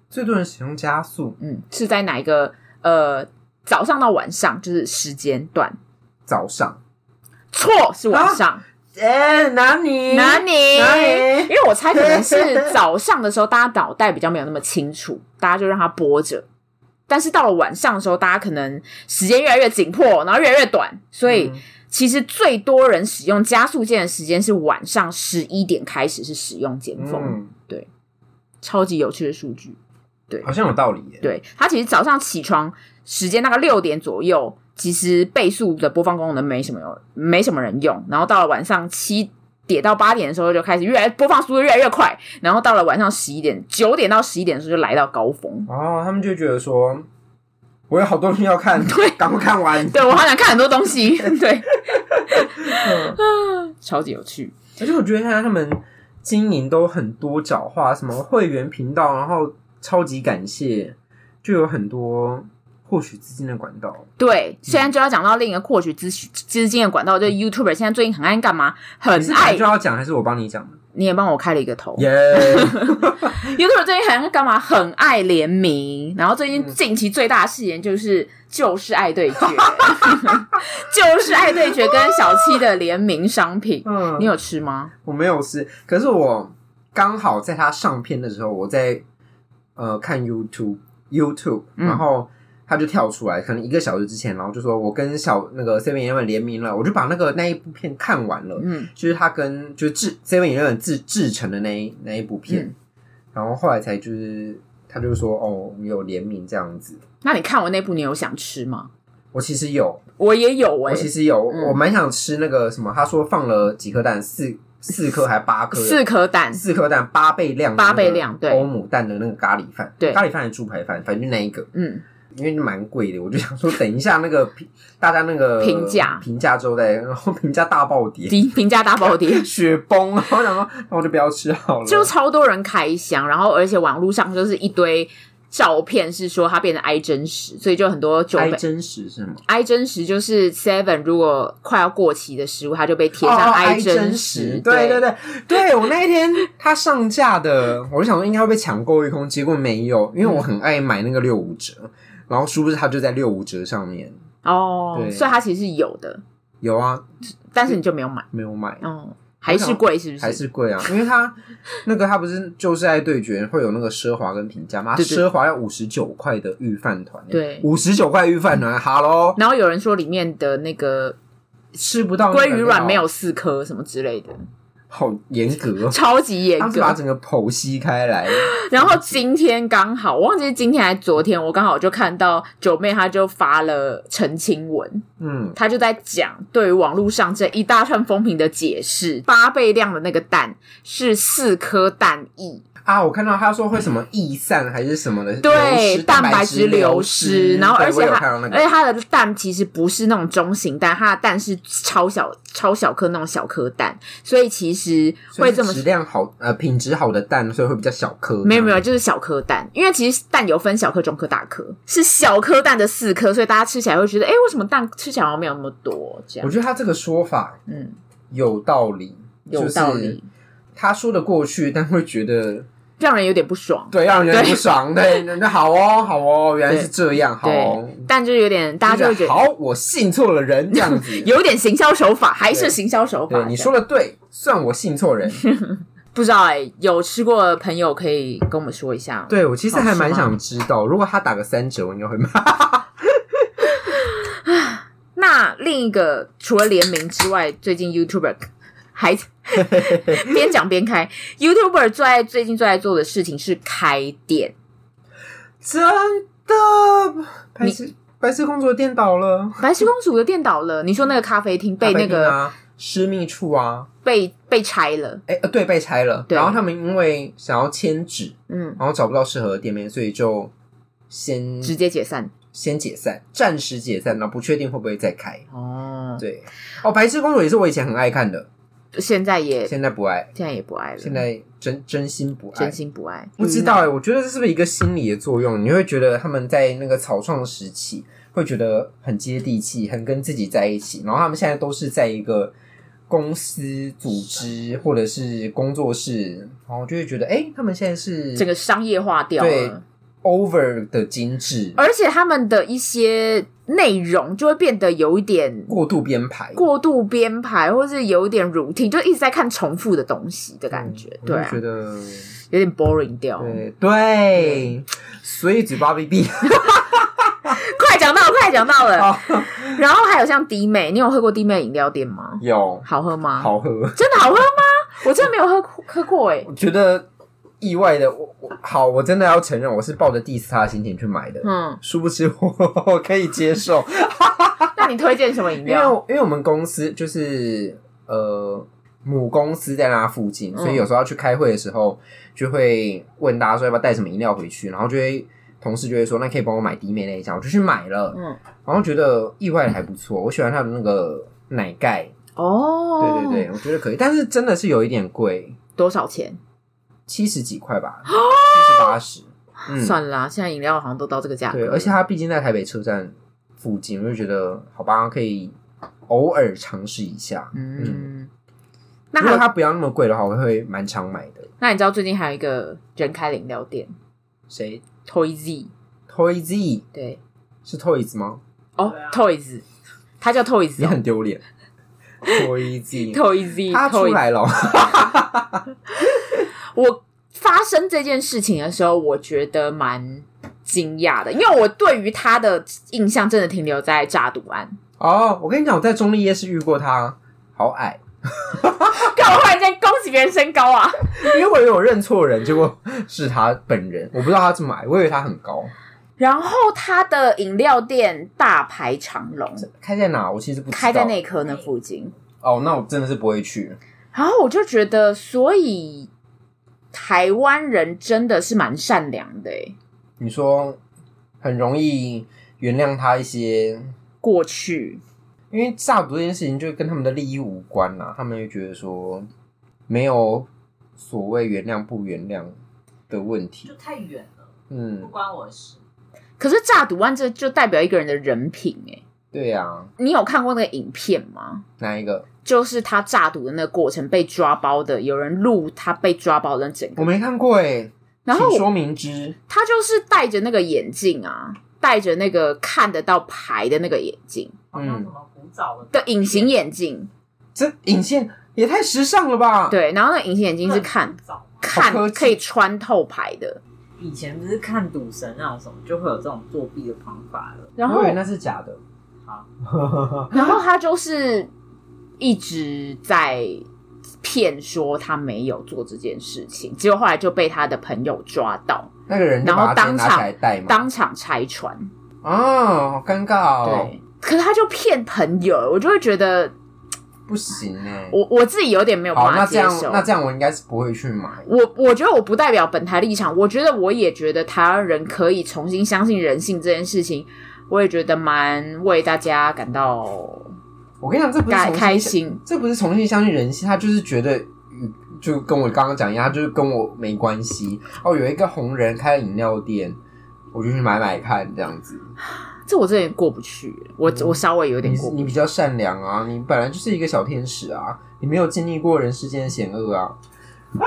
最多人使用加速，嗯，是在哪一个？呃，早上到晚上就是时间段。早上，错，是晚上。哎、啊，哪里？哪里？哪里？因为我猜可能是早上的时候，大家脑袋比较没有那么清楚，大家就让它播着。但是到了晚上的时候，大家可能时间越来越紧迫，然后越来越短，所以。嗯其实最多人使用加速键的时间是晚上十一点开始，是使用尖峰。嗯，对，超级有趣的数据，对，好像有道理耶。对，它其实早上起床时间大概六点左右，其实倍速的播放功能没什么用，没什么人用。然后到了晚上七点到八点的时候，就开始越来播放速度越来越快。然后到了晚上十一点，九点到十一点的时候就来到高峰。哦，他们就觉得说。我有好多东西要看，对，赶快看完。对，我好想看很多东西，对，嗯、超级有趣。而且我觉得现在他们经营都很多角化，什么会员频道，然后超级感谢，就有很多获取资金的管道。对，现在就要讲到另一个获取资资金的管道，就是 YouTuber 现在最近很爱干嘛？很爱就要讲，还是我帮你讲？你也帮我开了一个头。YouTube 最近好像干嘛？很爱联名，然后最近近期最大的誓言就是就是爱对决，就是爱对决跟小七的联名商品。嗯，你有吃吗？我没有吃，可是我刚好在他上片的时候，我在呃看 YouTube YouTube，然后。他就跳出来，可能一个小时之前，然后就说：“我跟小那个 Seven Eleven 联名了。”我就把那个那一部片看完了。嗯，就是他跟就是制 Seven Eleven 制制成的那一那一部片，嗯，然后后来才就是他就说：“哦，有联名这样子。”那你看完那部，你有想吃吗？我其实有，我也有，欸，我其实有，嗯，我蛮想吃那个什么。他说放了几颗蛋，四四颗还是八颗？四颗蛋，四颗蛋，八倍量，八倍量，对，欧姆蛋的那个咖喱饭，对，咖喱饭还是猪排饭，反正就那一个，嗯。因为蛮贵的，我就想说等一下那个评，大家那个评价评价之后再，然后评价大暴跌，评价大暴跌，雪崩，然后我想说，那我就不要吃好了。就超多人开箱，然后而且网络上就是一堆照片，是说它变成 i 真实，所以就很多就 i 真实是吗？i 真实就是 seven 如果快要过期的食物，它就被贴上 i 真实。哦、对对对对，我那一天它上架的，我就想说应该会被抢购一空，结果没有，因为我很爱买那个六五折。然后是不是它就在六五折上面哦？对，所以它其实是有的，有啊，但是你就没有买，没有买哦，还是贵是不是？还是贵啊？因为它那个它不是就是爱对决会有那个奢华跟平价吗？奢华要五十九块的御饭团，对，五十九块御饭团，哈喽。然后有人说里面的那个吃不到鲑鱼卵没有四颗什么之类的。好严格，超级严格，把整个剖析开来。然后今天刚好，我忘记是今天还是昨天，我刚好就看到九妹，她就发了澄清文，嗯，她就在讲对于网络上这一大串风评的解释，八倍量的那个蛋是四颗蛋液。啊，我看到他说会什么易散还是什么的，对，蛋白质流失，然后而且它，那个、而且它的蛋其实不是那种中型蛋，它的蛋是超小、超小颗那种小颗蛋，所以其实会这么质量好，呃，品质好的蛋，所以会比较小颗。没有没有，就是小颗蛋，因为其实蛋有分小颗、中颗、大颗，是小颗蛋的四颗，所以大家吃起来会觉得，哎，为什么蛋吃起来好像没有那么多？这样，我觉得他这个说法，嗯，有道理，有道理，他说的过去，但会觉得。让人有点不爽，对，让人有点不爽，对，那好哦，好哦，原来是这样，好。哦，但就有点，大家就会觉得，好，我信错了人，这样子，有点行销手法，还是行销手法，你说的对，算我信错人，不知道哎、欸，有吃过的朋友可以跟我们说一下，对，我其实还蛮想知道，如果他打个三折，我应该会买。那另一个除了联名之外，最近 YouTuber。还 边讲边开，YouTuber 最爱最近最爱做的事情是开店，真的？白痴白痴公主的店倒了，白痴公主的店倒了。你说那个咖啡厅被那个私密处啊，被被拆了？哎、欸，对，被拆了。然后他们因为想要迁址，嗯，然后找不到适合的店面，所以就先直接解散，先解散，暂时解散，然后不确定会不会再开。哦，对，哦，白痴公主也是我以前很爱看的。现在也现在不爱，现在也不爱了。现在真真心不爱，真心不爱。不知道哎、欸，我觉得这是不是一个心理的作用？你会觉得他们在那个草创时期会觉得很接地气，很跟自己在一起。然后他们现在都是在一个公司组织或者是工作室，然后就会觉得，哎、欸，他们现在是整个商业化掉了，对，over 的精致，而且他们的一些内容就会变得有一点过度编排，过度编排，或是有一点 routine，就一直在看重复的东西的感觉，对，我觉得有点 boring 掉，对对，所以嘴巴 B B，。快讲到，快讲到了。然后还有像迪妹，你有喝过滴妹饮料店吗？有，好喝吗？好喝，真的好喝吗？我真的没有喝喝过哎。我觉得意外的，我我好，我真的要承认，我是抱着 diss 他的心情去买的。嗯，殊不知我 我可以接受。那你推荐什么饮料？因为因为我们公司就是呃母公司在那附近，所以有时候要去开会的时候，就会问大家说要不要带什么饮料回去，然后就会。同事就会说：“那可以帮我买低妹那一家。”我就去买了，嗯，然后觉得意外的还不错。我喜欢它的那个奶盖哦，对对对，我觉得可以，但是真的是有一点贵，多少钱？七十几块吧，七十八十。嗯，算了啦，现在饮料好像都到这个价格。对，而且它毕竟在台北车站附近，我就觉得好吧，可以偶尔尝试一下。嗯，嗯，那如果它不要那么贵的话，我会蛮常买的。那你知道最近还有一个人开的饮料店，谁？Toys，Toys，对，是 Toys 吗？哦，Toys，他叫 Toys，你很丢脸。Toys，Toys，他出来了。我发生这件事情的时候，我觉得蛮惊讶的，因为我对于他的印象真的停留在诈赌案。哦，我跟你讲，我在中立夜市遇过他，好矮。干嘛忽然间恭喜别人身高啊？因为我以为我认错人，结果是他本人。我不知道他这么矮，我以为他很高。然后他的饮料店大排长龙，开在哪？我其实不知道。开在内科那附近。哦，那我真的是不会去。然后我就觉得，所以台湾人真的是蛮善良的。诶你说很容易原谅他一些过去。因为诈赌这件事情就跟他们的利益无关呐，他们就觉得说没有所谓原谅不原谅的问题，就太远了，嗯，不关我的事。可是诈赌案这就代表一个人的人品哎，对呀，你有看过那个影片吗？哪一个？就是他诈赌的那个过程被抓包的，有人录他被抓包的整个，我没看过哎，然后说明之，他就是戴着那个眼镜啊，戴着那个看得到牌的那个眼镜，嗯。的隐形眼镜，这隐形也太时尚了吧？对，然后那隐形眼镜是看看可以穿透牌的。以前不是看赌神那种什么，就会有这种作弊的方法了。然后我以为那是假的。好，然后他就是一直在骗说他没有做这件事情，结果后来就被他的朋友抓到，那个人然后当场当场拆穿。哦，好尴尬哦。对。可是他就骗朋友，我就会觉得不行哎。我我自己有点没有办法接受。那这样，那这样我应该是不会去买。我我觉得我不代表本台立场，我觉得我也觉得台湾人可以重新相信人性这件事情，我也觉得蛮为大家感到。我跟你讲，这不是开心，这不是重新相信人性，他就是觉得，就跟我刚刚讲一样，他就是跟我没关系。哦，有一个红人开了饮料店，我就去买买看，这样子。这我这也过不去，我我稍微有点过你比较善良啊，你本来就是一个小天使啊，你没有经历过人世间的险恶啊。哎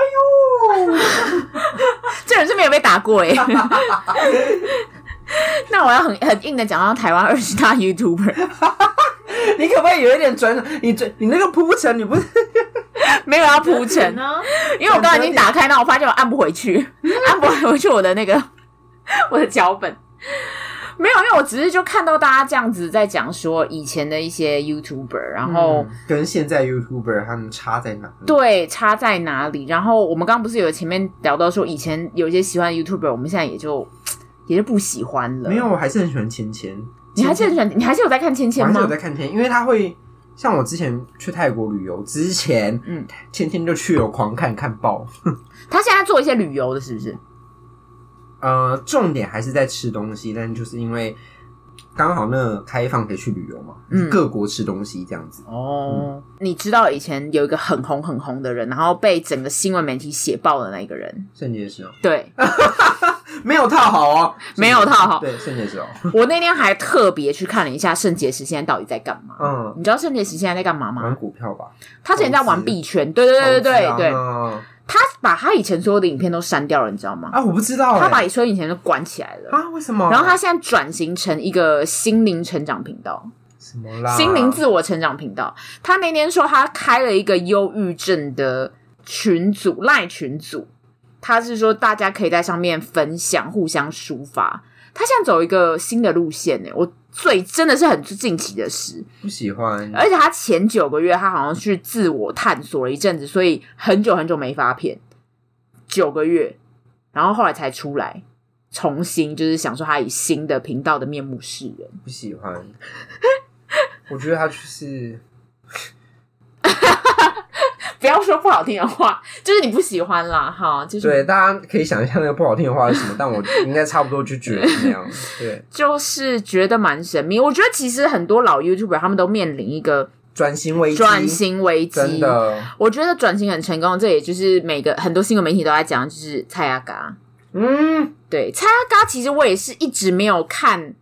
呦，这人是没有被打过哎。那我要很很硬的讲到台湾二十大 YouTuber，你可不可以有一点转？你转你那个铺陈，你不是 没有要铺陈呢？因为我刚刚已经打开，那我发现我按不回去，按不回去我的那个我的脚本。没有，因为我只是就看到大家这样子在讲说以前的一些 YouTuber，然后、嗯、跟现在 YouTuber 他们差在哪里？对，差在哪里？然后我们刚刚不是有前面聊到说以前有一些喜欢的 YouTuber，我们现在也就也是不喜欢了。没有，我还是很喜欢芊芊。你还是很喜欢？你还是有在看芊芊吗？还是有在看芊芊，因为他会像我之前去泰国旅游之前，嗯，天天就去有狂看看爆。他现在做一些旅游的，是不是？呃，重点还是在吃东西，但就是因为刚好那个开放可以去旅游嘛，嗯，各国吃东西这样子。哦，嗯、你知道以前有一个很红很红的人，然后被整个新闻媒体写爆的那一个人，圣结石哦。对，没有套好哦，没有套好。对，圣结石哦。我那天还特别去看了一下圣结石现在到底在干嘛。嗯，你知道圣结石现在在干嘛吗？玩股票吧。他之前在玩币圈，对对对对对对。他把他以前所有的影片都删掉了，你知道吗？啊，我不知道。他把所有以前都关起来了啊？为什么？然后他现在转型成一个心灵成长频道。什么啦？心灵自我成长频道。他那天说他开了一个忧郁症的群组，赖群组。他是说大家可以在上面分享，互相抒发。他现在走一个新的路线呢，我最真的是很近期的事。不喜欢，而且他前九个月他好像去自我探索了一阵子，所以很久很久没发片，九个月，然后后来才出来，重新就是想说他以新的频道的面目示人。不喜欢，我觉得他就是。不要说不好听的话，就是你不喜欢啦，哈，就是对，大家可以想一下那个不好听的话是什么，但我应该差不多就觉得是那样，对，就是觉得蛮神秘。我觉得其实很多老 YouTuber 他们都面临一个转型危机，转型危机，真的，我觉得转型很成功，这也就是每个很多新闻媒体都在讲，就是蔡阿嘎，嗯，对，蔡阿嘎其实我也是一直没有看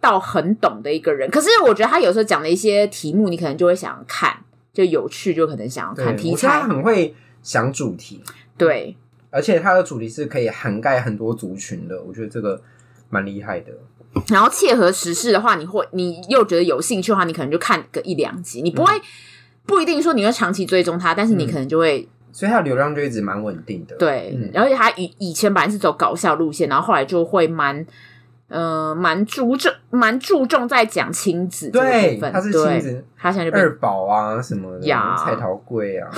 到很懂的一个人，可是我觉得他有时候讲的一些题目，你可能就会想看。就有趣，就可能想要看题材。他很会想主题，对，而且他的主题是可以涵盖很多族群的，我觉得这个蛮厉害的。然后切合时事的话，你会你又觉得有兴趣的话，你可能就看个一两集，你不会、嗯、不一定说你会长期追踪他，但是你可能就会，嗯、所以它的流量就一直蛮稳定的。对，嗯、然后他以以前本来是走搞笑路线，然后后来就会蛮。呃，蛮注重，蛮注重在讲亲子这个部分。对，他是亲子，他现在就二宝啊什么的，蔡桃贵啊，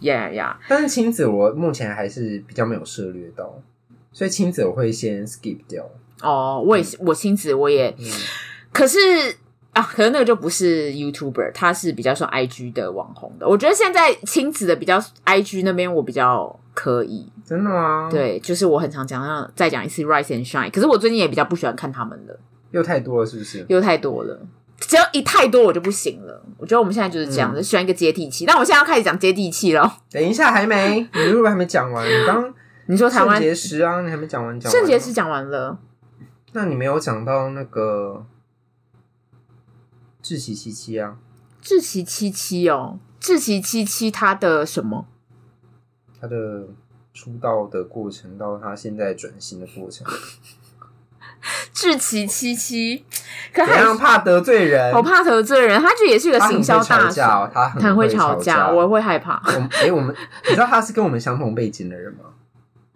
呀呀。但是亲子我目前还是比较没有涉猎到，所以亲子我会先 skip 掉。哦，我也是，我亲子我也，嗯、可是啊，可能那个就不是 YouTuber，他是比较说 IG 的网红的。我觉得现在亲子的比较 IG 那边，我比较。可以，真的吗？对，就是我很常讲，要再讲一次 Rise and Shine。可是我最近也比较不喜欢看他们了，又太多了，是不是？又太多了，只要一太多我就不行了。我觉得我们现在就是这样，嗯、就喜欢一个接地气。那我现在要开始讲接地气了。等一下，还没，你是不是还没讲完？你刚 你说台湾圣结石啊，你还没讲完，讲圣结石讲完了，那你没有讲到那个志崎七七啊？志崎七七哦，志崎七七他的什么？他的出道的过程到他现在转型的过程，志崎七七，可怎样怕得罪人？我怕得罪人，他就也是个行销大师，他很会吵架，我会害怕。哎，我们你知道他是跟我们相同背景的人吗？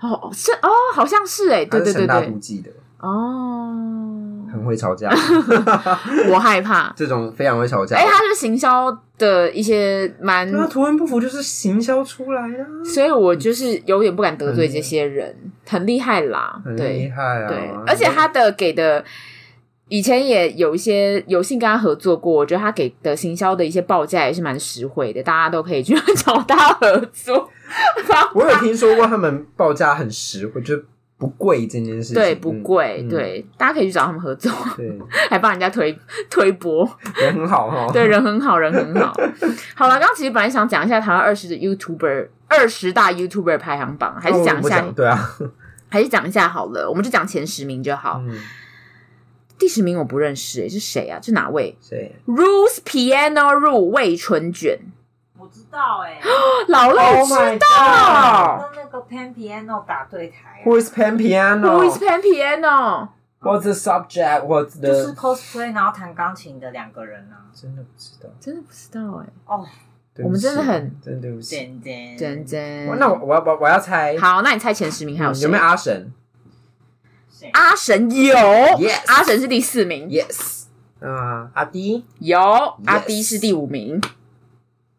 哦，是哦，好像是哎，对对对对，哦。很会吵架，我害怕这种非常会吵架。哎、欸，他是行销的一些蛮，那图文不符就是行销出来的，所以我就是有点不敢得罪这些人，嗯、很厉害啦，很厉害啊！对，而且他的给的以前也有一些有幸跟他合作过，我觉得他给的行销的一些报价也是蛮实惠的，大家都可以去找他合作。我有听说过他们报价很实惠，就。不贵这件事情，对，不贵，嗯、对，大家可以去找他们合作，对，还帮人家推推播，人很好哈，对，人很好，人很好。好了，刚刚其实本来想讲一下台湾二十的 YouTuber 二十大 YouTuber 排行榜，还是讲一下，对啊，还是讲一下好了，我们就讲前十名就好。嗯、第十名我不认识，诶是谁啊？是哪位？谁？Rose Piano Ru 魏春卷。知道哎，老赖知道。跟那个 Pan Piano 打对台。Who is Pan Piano？Who is Pan Piano？What's the subject? What's the？就是 cosplay 然后弹钢琴的两个人啊。真的不知道，真的不知道哎。哦，我们真的很真的对不起，真真真真。那我我要我我要猜。好，那你猜前十名还有谁？有没有阿神？阿神有，Yes，阿神是第四名，Yes。啊，阿迪有，阿迪是第五名。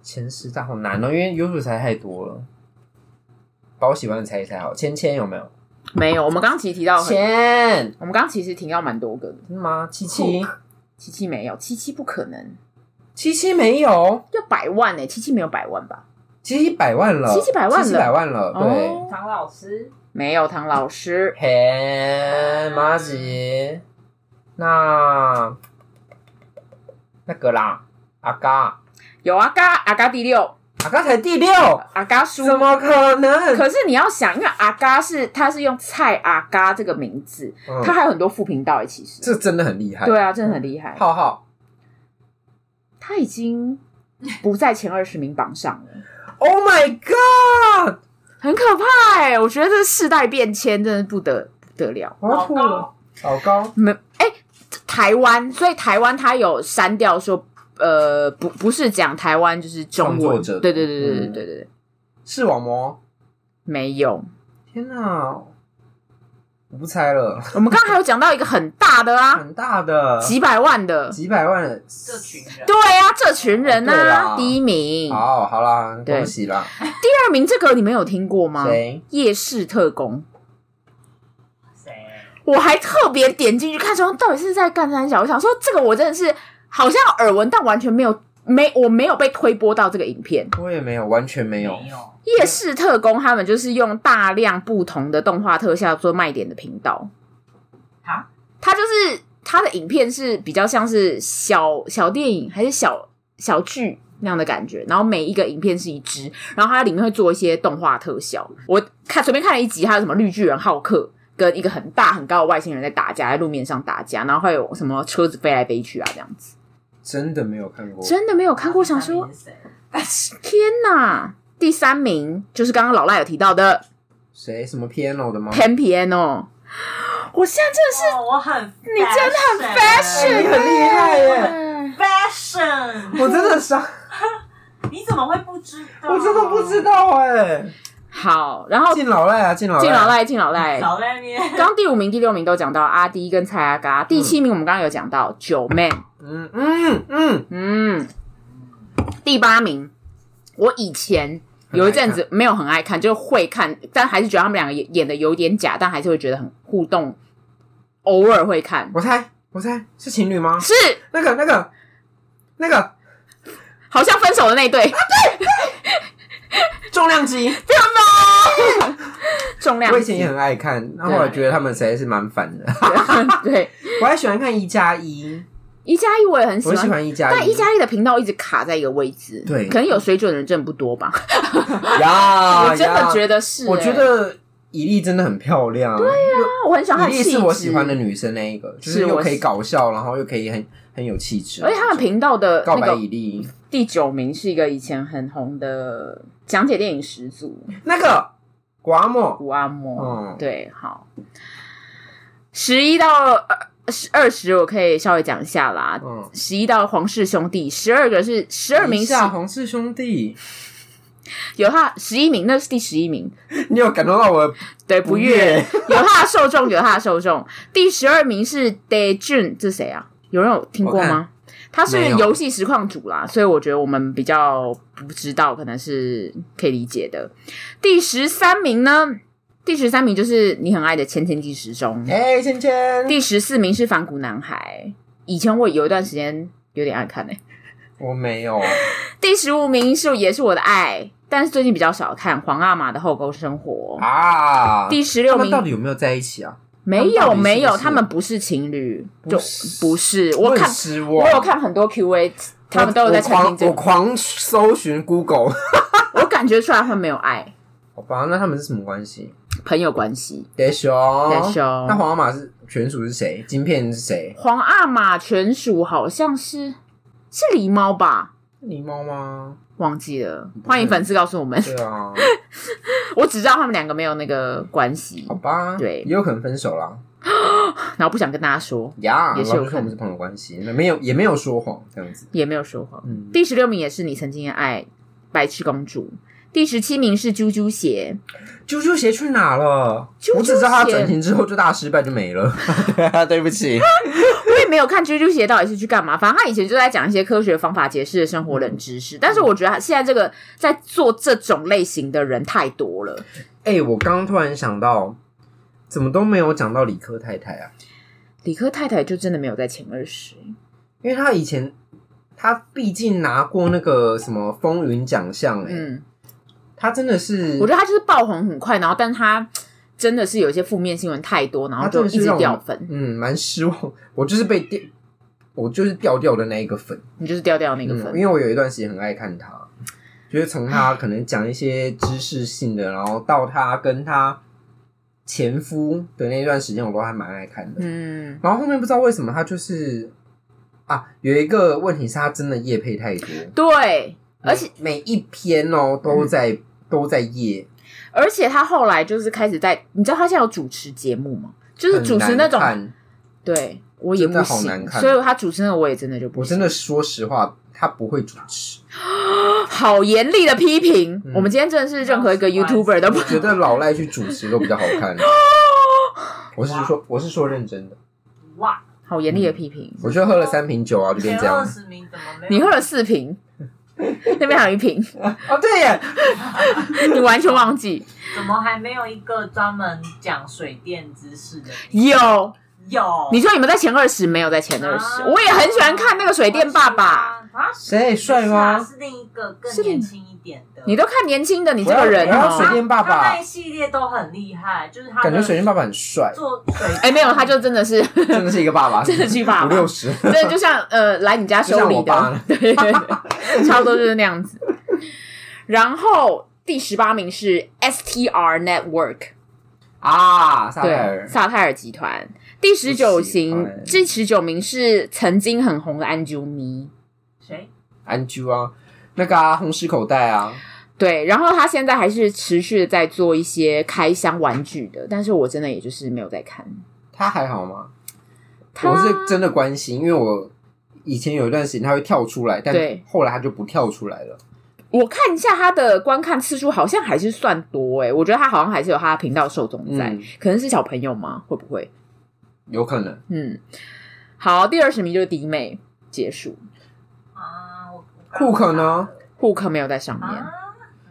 前十大好难哦，因为 YouTube 才太多了。把我喜欢的猜一猜好，芊芊有没有？没有。我们刚刚其实提到芊，我们刚刚其实提到蛮多个的，真的吗？七七七七没有，七七不可能，七七没有，要百万呢？七七没有百万吧？七七百万了，七七百万了，七七百万了。对，唐老师没有，唐老师嘿，马吉，那那个啦，阿嘎。有阿嘎，阿嘎第六，阿嘎才第六，阿嘎输，怎么可能？可是你要想，因为阿嘎是他是用蔡阿嘎这个名字，嗯、他还有很多副频道诶，其实这真的很厉害。对啊，真的很厉害。浩浩，他已经不在前二十名榜上了。Oh my god，很可怕哎！我觉得这世代变迁真的不得不得了，好高，好高。没哎，台湾，所以台湾他有删掉说。呃，不，不是讲台湾，就是中文。对对对对对对对对，视网膜没有。天哪，我不猜了。我们刚刚还有讲到一个很大的啊，很大的，几百万的，几百万的这群人。对啊，这群人啊，第一名。好，好啦，恭喜啦。第二名这个你们有听过吗？谁？夜市特工。谁？我还特别点进去看，说到底是在干三小。我想说，这个我真的是。好像耳闻，但完全没有没我没有被推播到这个影片，我也没有，完全没有。没有。夜市特工他们就是用大量不同的动画特效做卖点的频道。啊？他就是他的影片是比较像是小小电影还是小小剧那样的感觉，然后每一个影片是一支，然后它里面会做一些动画特效。我看随便看了一集，还有什么绿巨人浩克跟一个很大很高的外星人在打架，在路面上打架，然后会有什么车子飞来飞去啊这样子。真的没有看过，真的没有看过。想说，天哪！第三名就是刚刚老赖有提到的，谁？什么 piano 的吗？Pan Piano。我现在真的是，我很，你真的很 fashion，你很厉害耶！fashion，我真的傻。你怎么会不知道？我真的不知道哎。好，然后敬老赖啊，敬老敬老赖，敬老赖。老赖面。刚第五名、第六名都讲到阿迪跟蔡阿嘎，第七名我们刚刚有讲到九妹。嗯嗯嗯嗯。第八名，我以前有一阵子没有很爱看，就会看，但还是觉得他们两个演演的有点假，但还是会觉得很互动，偶尔会看。我猜，我猜是情侣吗？是那个、那个、那个，好像分手的那一对。啊，对。重量级，不要吗？重量级，我以前也很爱看，那后我觉得他们实在是蛮烦的。对，我还喜欢看一加一，一加一我也很喜欢，我喜欢一加一，但一加一的频道一直卡在一个位置，对，可能有水准的人真的不多吧。呀，我真的觉得是，我觉得以丽真的很漂亮。对呀，我很喜欢。以莉是我喜欢的女生，那一个就是又可以搞笑，然后又可以很很有气质。而且他们频道的告白以莉第九名是一个以前很红的。讲解电影始祖，那个古阿莫，古阿莫，嗯，对，好，十一到二十二十，我可以稍微讲一下啦。嗯，十一到黄氏兄弟，十二个是十二名是黄氏兄弟，有他十一名，那是第十一名。你有感受到我？对，不悦，有他的受众，有他的受众。第十二名是 Daejun，这是谁啊？有人有听过吗？他是游戏实况主啦，所以我觉得我们比较不知道，可能是可以理解的。第十三名呢？第十三名就是你很爱的千千计时钟，哎，千千。第十四名是反骨男孩，以前我有一段时间有点爱看诶、欸，我没有。第十五名是也是我的爱，但是最近比较少看黄阿玛的后宫生活啊。第十六名到底有没有在一起啊？没有没有，他们不是情侣，就不是。我看我有看很多 Q&A，他们都有在澄清这个。我狂搜寻 Google，我感觉出来他们没有爱。好吧，那他们是什么关系？朋友关系。得熊，得熊。那皇阿玛是犬属是谁？金片是谁？皇阿玛犬属好像是是狸猫吧？狸猫吗？忘记了，欢迎粉丝告诉我们。对啊，我只知道他们两个没有那个关系。好吧，对，也有可能分手啦。然后不想跟大家说呀，也是有可能我们是朋友关系，没有也没有说谎这样子，也没有说谎。嗯，第十六名也是你曾经的爱，白痴公主。第十七名是啾啾鞋，啾啾鞋去哪了？我只知道他整形之后就大失败就没了。对不起，没有看啾啾鞋到底是去干嘛。反正他以前就在讲一些科学方法解释的生活冷知识。但是我觉得现在这个在做这种类型的人太多了。哎、欸，我刚刚突然想到，怎么都没有讲到理科太太啊？理科太太就真的没有在前二十，因为他以前他毕竟拿过那个什么风云奖项，嗯。他真的是，我觉得他就是爆红很快，然后，但是他真的是有一些负面新闻太多，然后就一直掉粉，嗯，蛮失望。我就是被掉，我就是掉掉的那一个粉，你就是掉掉那个粉，嗯，因为我有一段时间很爱看他。就是从他可能讲一些知识性的，然后到他跟他前夫的那段时间，我都还蛮爱看的。嗯，然后后面不知道为什么他就是啊，有一个问题是他真的夜配太多，对，而且每一篇哦都在、嗯、都在业，而且他后来就是开始在，你知道他现在有主持节目吗？就是主持那种，对我也不行，所以他主持那个我也真的就不行。我真的说实话，他不会主持，好严厉的批评。嗯、我们今天真的是任何一个 YouTuber 都不觉得老赖去主持都比较好看。我是说，我是说认真的。哇，好严厉的批评。我就喝了三瓶酒啊，就变这样。你喝了四瓶，那边还有一瓶。哦，对耶，你完全忘记。怎么还没有一个专门讲水电知识的？有有，你说你们在前二十没有在前二十？我也很喜欢看那个水电爸爸啊，谁帅吗？是另一个更年轻一点的。你都看年轻的，你这个人哦。水电爸爸那一系列都很厉害，就是他感觉水电爸爸很帅。做水 哎，没有，他就真的是 真的是一个爸爸，真的是爸爸，五六十，真的就像呃来你家修理的，对对对，差不多就是那样子。然后。第十八名是 STR Network 啊，萨泰尔萨泰尔集团。第十九名，第十九名是曾经很红的安啾咪，谁？安啾啊，那个啊，红石口袋啊。对，然后他现在还是持续的在做一些开箱玩具的，但是我真的也就是没有在看。他还好吗？我是真的关心，因为我以前有一段时间他会跳出来，但后来他就不跳出来了。我看一下他的观看次数，好像还是算多诶、欸、我觉得他好像还是有他的频道受众在，嗯、可能是小朋友吗？会不会？有可能。嗯，好，第二十名就是迪妹结束啊。Hook 呢？Hook 没有在上面。啊、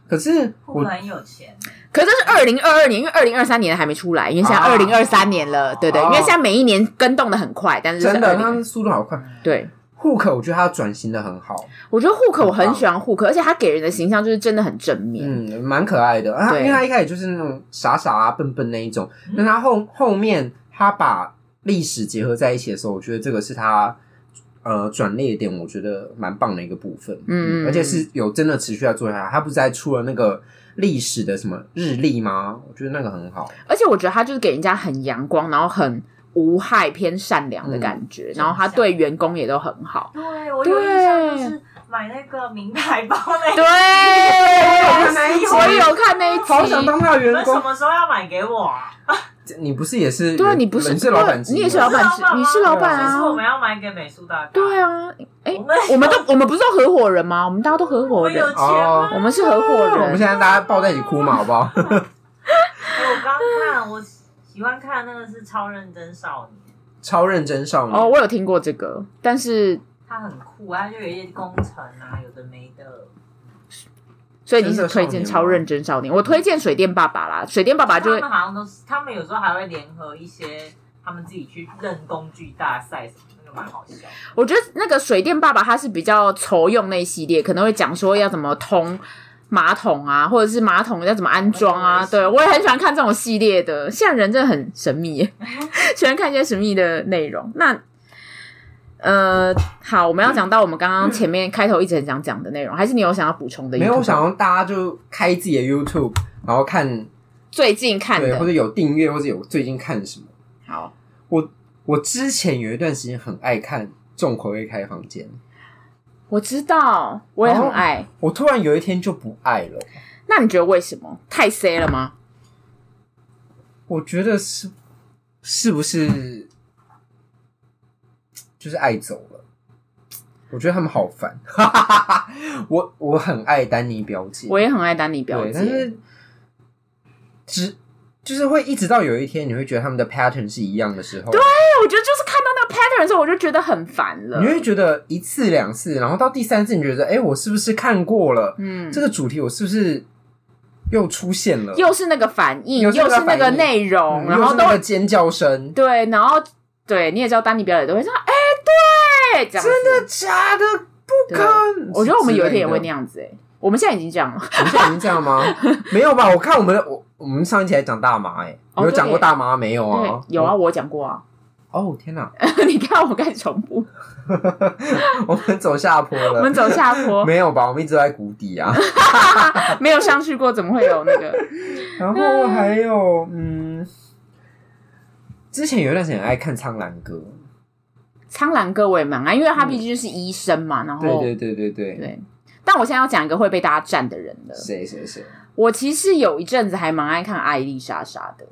可是 Hook 很有钱。可是这是二零二二年，因为二零二三年还没出来，因为现在二零二三年了，啊、对，对对。因为现在每一年跟动的很快，但是，是真的，他速度好快。对。Hook 我觉得他转型的很好。我觉得 Hook 我很喜欢 Hook，而且他给人的形象就是真的很正面，嗯，蛮可爱的。啊，因为他一开始就是那种傻傻啊、笨笨那一种，但他后后面他把历史结合在一起的时候，我觉得这个是他呃转捩点，我觉得蛮棒的一个部分。嗯，而且是有真的持续在做下来，他不是在出了那个历史的什么日历吗？我觉得那个很好。而且我觉得他就是给人家很阳光，然后很。无害偏善良的感觉，嗯、然后他对员工也都很好。对，我有印象就是买那个名牌包那一对，我也有看那一集，好想当他的员工。什么时候要买给我啊？你不是也是？对啊，你不是，你是老板，你也是老板，你是老板啊？是我们要买给美术大哥。对啊，哎，我们都 我们不是合伙人吗？我们大家都合伙人，哦，我们是合伙人。我们现在大家抱在一起哭嘛，好不好？我刚看我。喜欢看那个是超认真少年，超认真少年哦，我有听过这个，但是他很酷，他就有一些工程啊，有的没的。所以你是推荐超认真少年？我推荐水电爸爸啦，水电爸爸就他们好像都是，他们有时候还会联合一些他们自己去认工具大赛什么，那个蛮好笑。我觉得那个水电爸爸他是比较筹用那一系列，可能会讲说要怎么通。马桶啊，或者是马桶要怎么安装啊？对，我也很喜欢看这种系列的。现在人真的很神秘耶，喜欢看一些神秘的内容。那呃，好，我们要讲到我们刚刚前面开头一直很想讲的内容，还是你有想要补充的？没有，我想要大家就开自己的 YouTube，然后看最近看的，或者有订阅，或者有最近看什么。好，我我之前有一段时间很爱看重口味开房间。我知道，我也很爱。我突然有一天就不爱了。那你觉得为什么？太 C 了吗？我觉得是，是不是就是爱走了？我觉得他们好烦。我我很爱丹尼表姐，我也很爱丹尼表姐，但是只就是会一直到有一天，你会觉得他们的 pattern 是一样的时候。对，我觉得就是看到那个 pattern 的时候，我就觉得很烦了。你会觉得一次两次，然后到第三次，你觉得，哎、欸，我是不是看过了？嗯，这个主题我是不是又出现了？又是那个反应，又是那个内容，嗯、然后都尖叫声。对，然后对，你也知道，丹尼表姐都会说，哎、真的假的？不可能！我觉得我们有一天也会那样子、欸，哎，我们现在已经这样了。我们现在已经这样吗？没有吧？我看我们的我。我们上一期还讲大麻，哎，有讲过大麻没有啊？有啊，我讲过啊。哦天哪！你看我开始重复，我们走下坡了。我们走下坡没有吧？我们一直在谷底啊，没有上去过，怎么会有那个？然后还有嗯，之前有一段时间爱看《苍兰鸽》，《苍兰鸽》我也蛮爱，因为他毕竟就是医生嘛。然后对对对对对对。但我现在要讲一个会被大家站的人了。谁谁谁？我其实有一阵子还蛮爱看艾丽莎莎的。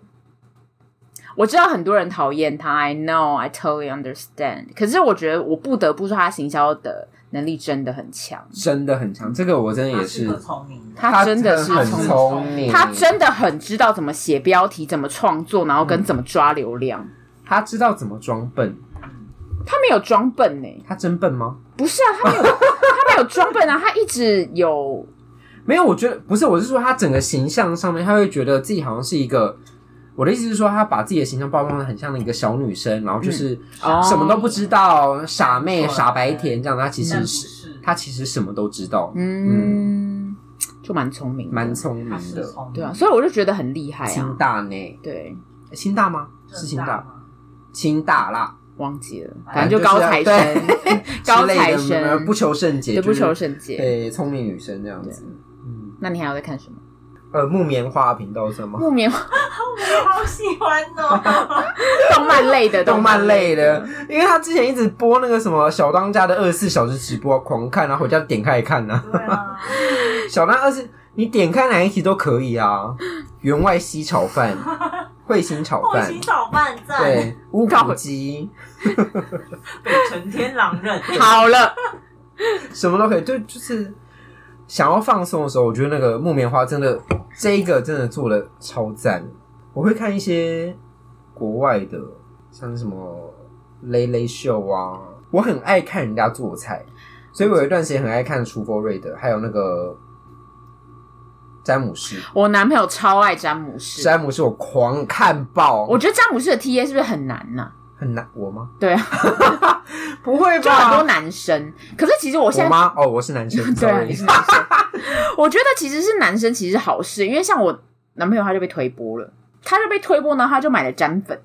我知道很多人讨厌他，I know, I totally understand。可是我觉得我不得不说，他行销的能力真的很强，真的很强。这个我真的也是，聪明，他真的是很聪明，他真的很知道怎么写标题，怎么创作，然后跟怎么抓流量。嗯、他知道怎么装笨，他没有装笨呢、欸？他真笨吗？不是啊，他没有，他没有装笨啊，他一直有没有？我觉得不是，我是说他整个形象上面，他会觉得自己好像是一个。我的意思是说，他把自己的形象包装的很像一个小女生，然后就是什么都不知道，嗯、傻妹、傻白甜这样。他其实是他其实什么都知道，嗯，嗯就蛮聪明，蛮聪明的，对啊，所以我就觉得很厉害啊。清大呢？对，清大吗？是清大，清大啦，忘记了，反正就高材生，高材生，不求甚解，不求甚解，对，聪明女生这样子。嗯，那你还要在看什么？呃，木棉花频道是吗？木棉花，我好喜欢哦！动漫类的，动漫类的，因为他之前一直播那个什么小当家的二十四小时直播，狂看啊，回家点开看啊，小当二十，你点开哪一集都可以啊。员外西炒饭，彗星炒饭，彗星炒饭在对乌骨鸡，被成天狼人。好了，什么都可以，就，就是。想要放松的时候，我觉得那个木棉花真的这一个真的做的超赞。我会看一些国外的，像什么雷雷秀啊，我很爱看人家做菜，所以我有一段时间很爱看厨佛瑞德，还有那个詹姆士。我男朋友超爱詹姆士，詹姆士我狂看爆。我觉得詹姆士的 TA 是不是很难呢、啊？很难，我吗？对啊，不会吧？就很多男生，可是其实我现在？哦，我是男生，对啊，你是男生。我觉得其实是男生，其实是好事，因为像我男朋友他就被推波了，他就被推波呢，他就买了粘粉。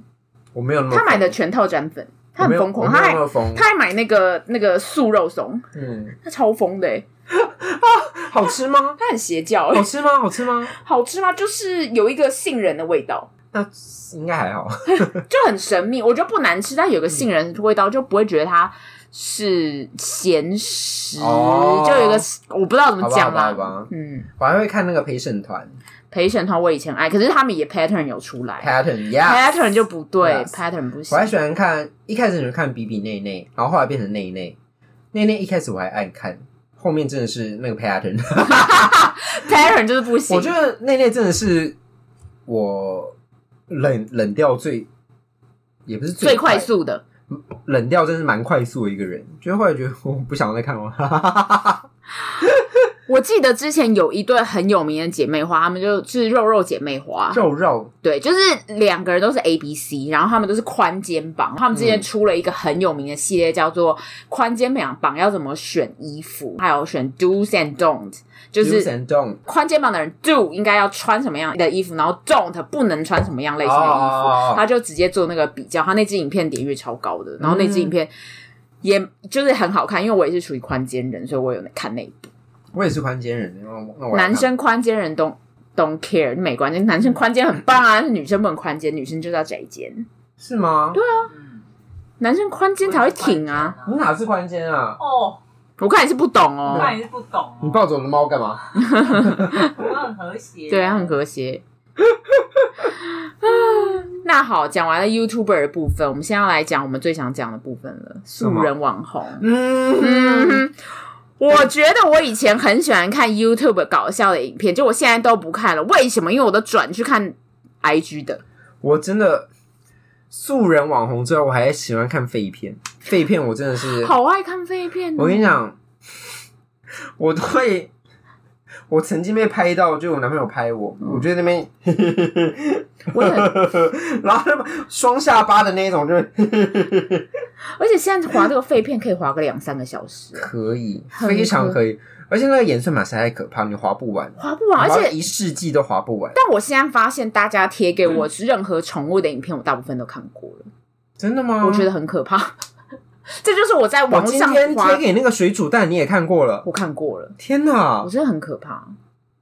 我没有那么，他买的全套粘粉，他很疯狂，他还他还买那个那个素肉松，嗯，他超疯的，啊，好吃吗？它很邪教，好吃吗？好吃吗？好吃吗？就是有一个杏仁的味道。那应该还好，就很神秘。我觉得不难吃，但有个杏仁味道，就不会觉得它是咸食。哦、就有一个我不知道怎么讲吧。嗯，我还会看那个陪审团。陪审团我以前爱，可是他们也 pattern 有出来，pattern，yeah，pattern 就不对，pattern 不行。我还喜欢看，一开始你看比比内内，然后后来变成内内。内内一开始我还爱看，后面真的是那个 pattern，pattern 就是不行。我觉得那那真的是我。冷冷掉最也不是最，最快速的，冷掉真是蛮快速的一个人。觉得后来觉得我不想再看了。我记得之前有一对很有名的姐妹花，她们就是肉肉姐妹花。肉肉对，就是两个人都是 A B C，然后她们都是宽肩膀。她们之前出了一个很有名的系列，叫做“宽肩膀膀要怎么选衣服”，还有选 Do's and Don't，就是宽肩膀的人 Do 应该要穿什么样的衣服，然后 Don't 不能穿什么样类型的衣服。Oh. 就直接做那个比较，她那支影片点阅超高的，然后那支影片也就是很好看，因为我也是属于宽肩人，所以我有看那。我也是宽肩人，男生宽肩人都 don't, don't care，没关系。男生宽肩很棒啊，女生不能宽肩，女生就是要窄肩，是吗？对啊，男生宽肩才会挺啊。你哪是宽肩啊？哦，我看你是不懂哦，我看你是不懂。你抱着我的猫干嘛？我很和谐，对啊，很和谐。那好，讲完了 YouTuber 的部分，我们现在要来讲我们最想讲的部分了，素人网红。嗯。嗯我觉得我以前很喜欢看 YouTube 搞笑的影片，就我现在都不看了。为什么？因为我都转去看 IG 的。我真的素人网红之后，我还喜欢看废片。废片我真的是好爱看废片。我跟你讲，我都会。我曾经被拍到，就我男朋友拍我，嗯、我觉得那边，我也 然后双下巴的那种，就，而且现在滑这个废片可以滑个两三个小时，可以，非常可以，而且那个演算法实在可怕，你划不完，划不完，而且一世纪都划不完。但我现在发现，大家贴给我是任何宠物的影片，我大部分都看过了。真的吗？我觉得很可怕。这就是我在网上贴给那个水煮蛋，你也看过了？我看过了。天哪，我觉得很可怕。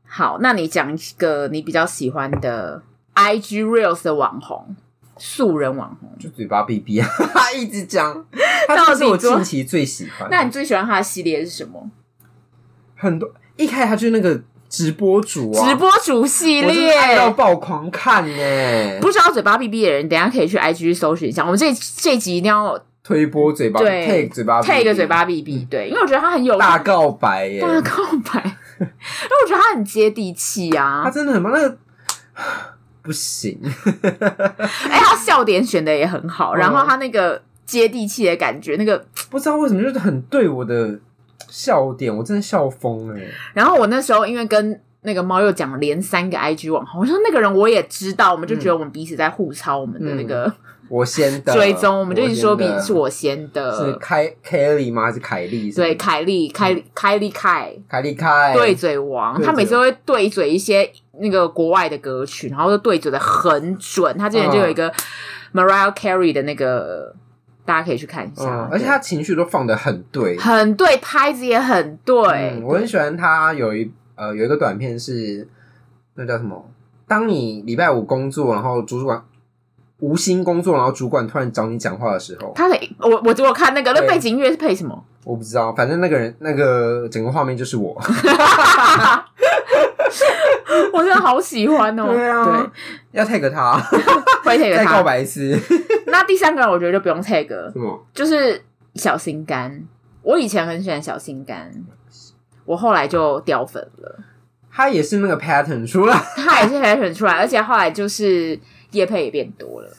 好，那你讲一个你比较喜欢的 IG Reels 的网红，素人网红，就嘴巴闭闭啊，他 一直讲。他是我近期最喜欢。那你最喜欢他的系列是什么？很多，一开始他就是那个直播主啊，直播主系列，爱到爆狂看呢。不知道嘴巴闭闭的人，等一下可以去 IG 搜寻一下。我们这这集一定要推波嘴巴，对，take 嘴巴，take 嘴巴闭闭，对，因为我觉得他很有大告白耶，大告白。因为我觉得他很接地气啊，他真的很棒。那个 不行，哎，他笑点选的也很好，然后他那个接地气的感觉，那个不知道为什么就是很对我的笑点，我真的笑疯了。然后我那时候因为跟那个猫又讲了连三个 IG 网红，我说那个人我也知道，我们就觉得我们彼此在互抄我们的那个。我先的追踪，我们就一直说比是我先的，是凯凯莉吗？还是凯莉？对，凯莉，凯莉，凯莉，凯，凯莉，凯，对嘴王，他每次都会对嘴一些那个国外的歌曲，然后都对嘴的很准。他之前就有一个 Mariah Carey 的那个，大家可以去看一下，而且他情绪都放的很对，很对，拍子也很对。我很喜欢他有一呃有一个短片是那叫什么？当你礼拜五工作，然后主管。无心工作，然后主管突然找你讲话的时候，他的我我我看那个那背景音乐是配什么？我不知道，反正那个人那个整个画面就是我，我真的好喜欢哦。对啊，对，要 tag 他，会 tag 他，再告白一次。那第三个人我觉得就不用 tag，什么？就是小心肝。我以前很喜欢小心肝，我后来就掉粉了。他也是那个 pattern 出来，他也是 pattern 出来，而且后来就是。业配也变多了，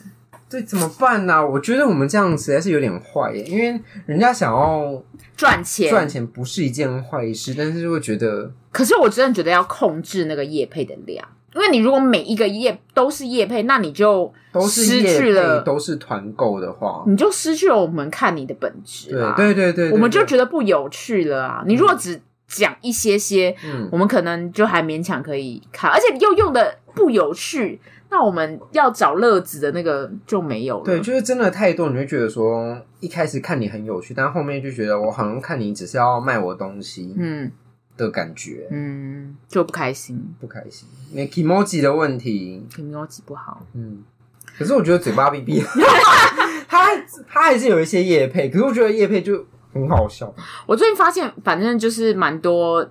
对，怎么办呢、啊？我觉得我们这样实在是有点坏耶，因为人家想要赚钱，赚钱不是一件坏事，但是会觉得，可是我真的觉得要控制那个业配的量，因为你如果每一个业都是业配，那你就失去了，都是团购的话，你就失去了我们看你的本质，对对对对，对，我们就觉得不有趣了啊！你如果只讲一些些，嗯，我们可能就还勉强可以看，而且又用的不有趣。那我们要找乐子的那个就没有了。对，就是真的太多，你会觉得说一开始看你很有趣，但后面就觉得我好像看你只是要卖我东西，嗯的感觉，嗯，就不开心，不开心。那 kimoji 的问题，kimoji 不好，嗯。可是我觉得嘴巴闭闭，他他还是有一些业配，可是我觉得业配就很好笑。我最近发现，反正就是蛮多。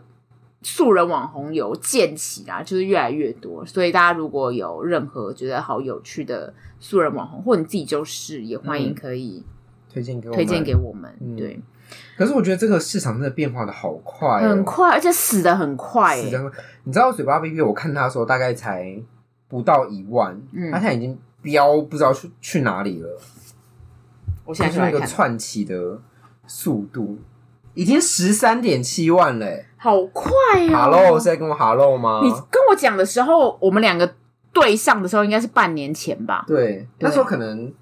素人网红有建起啦，就是越来越多，所以大家如果有任何觉得好有趣的素人网红，或你自己就是，也欢迎可以推荐给我推荐给我们。嗯、对，可是我觉得这个市场真的变化的好快，很快，而且死的很快。你知道嘴巴 B B，，我看他的时候大概才不到一万，嗯，他现在已经飙不知道去去哪里了。我现在是那个窜起的速度。已经十三点七万嘞，好快呀、啊！Hello，是在跟我 Hello 吗？你跟我讲的时候，我们两个对上的时候，应该是半年前吧？对，对那时候可能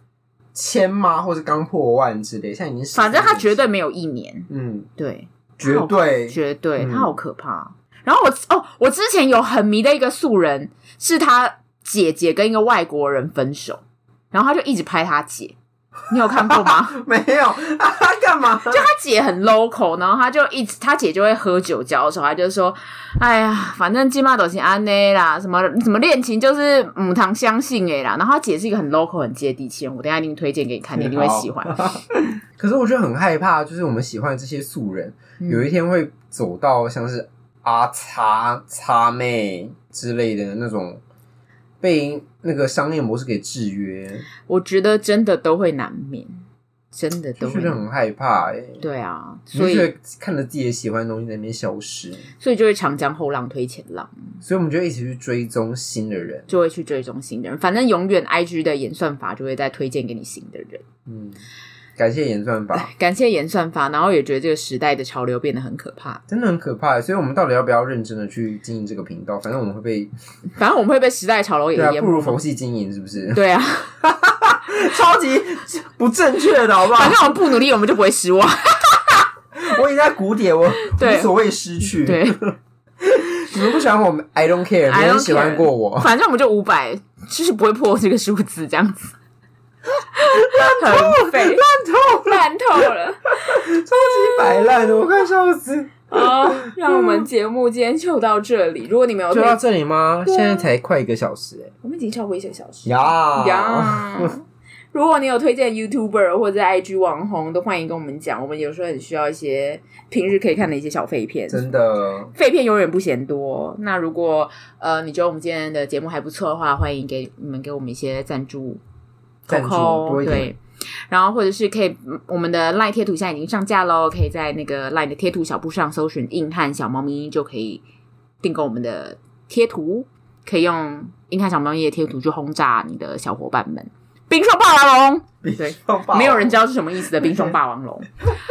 千吗，或是刚破万之类。现在已经，反正他绝对没有一年。嗯，对，绝对，绝对，他好可怕。嗯、然后我哦，我之前有很迷的一个素人，是他姐姐跟一个外国人分手，然后他就一直拍他姐。你有看过吗？没有，他 干嘛？就他姐很 local，然后他就一直他姐就会喝酒交手，他就说：“哎呀，反正金马都是安内啦，什么什么恋情就是母堂相信哎啦。”然后他姐是一个很 local、很接地气，我等一下一定推荐给你看，你一定会喜欢。可是我觉得很害怕，就是我们喜欢的这些素人，嗯、有一天会走到像是阿叉叉妹之类的那种。被那个商业模式给制约，我觉得真的都会难免，真的都会很害怕哎、欸。对啊，所以看着自己的喜欢的东西在那边消失，所以就会长江后浪推前浪，所以我们就一起去追踪新的人，就会去追踪新的人，反正永远 IG 的演算法就会再推荐给你新的人，嗯。感谢演算法，感谢演算法，然后也觉得这个时代的潮流变得很可怕，真的很可怕。所以，我们到底要不要认真的去经营这个频道？反正我们会被，反正我们会被时代潮流也淹没，不如佛系经营，是不是？对啊，超级不正确的，好不好？反正我们不努力，我们就不会失望。我已经在谷底，我无所谓失去。对，你们不喜欢我们，I don't care。没人喜欢过我，反正我们就五百，就是不会破这个数字，这样子。烂透，烂透，烂透了，超级摆烂的，我快笑死。好，让我们节目今天就到这里。如果你没有就到这里吗？现在才快一个小时哎，我们已经超过一个小时。呀呀！如果你有推荐 YouTuber 或者 IG 网红，都欢迎跟我们讲。我们有时候很需要一些平日可以看的一些小废片。真的，废片永远不嫌多。那如果呃你觉得我们今天的节目还不错的话，欢迎给你们给我们一些赞助，赞助多一点。对。然后或者是可以，我们的 LINE 贴图现在已经上架喽，可以在那个 LINE 的贴图小布上搜寻“硬汉小猫咪”，就可以订购我们的贴图，可以用硬汉小猫咪的贴图去轰炸你的小伙伴们。冰霜霸王龙，对，没有人知道是什么意思的冰霜霸王龙。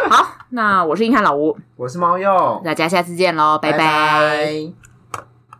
好，那我是硬汉老吴，我是猫鼬，大家下次见喽，拜拜。拜拜。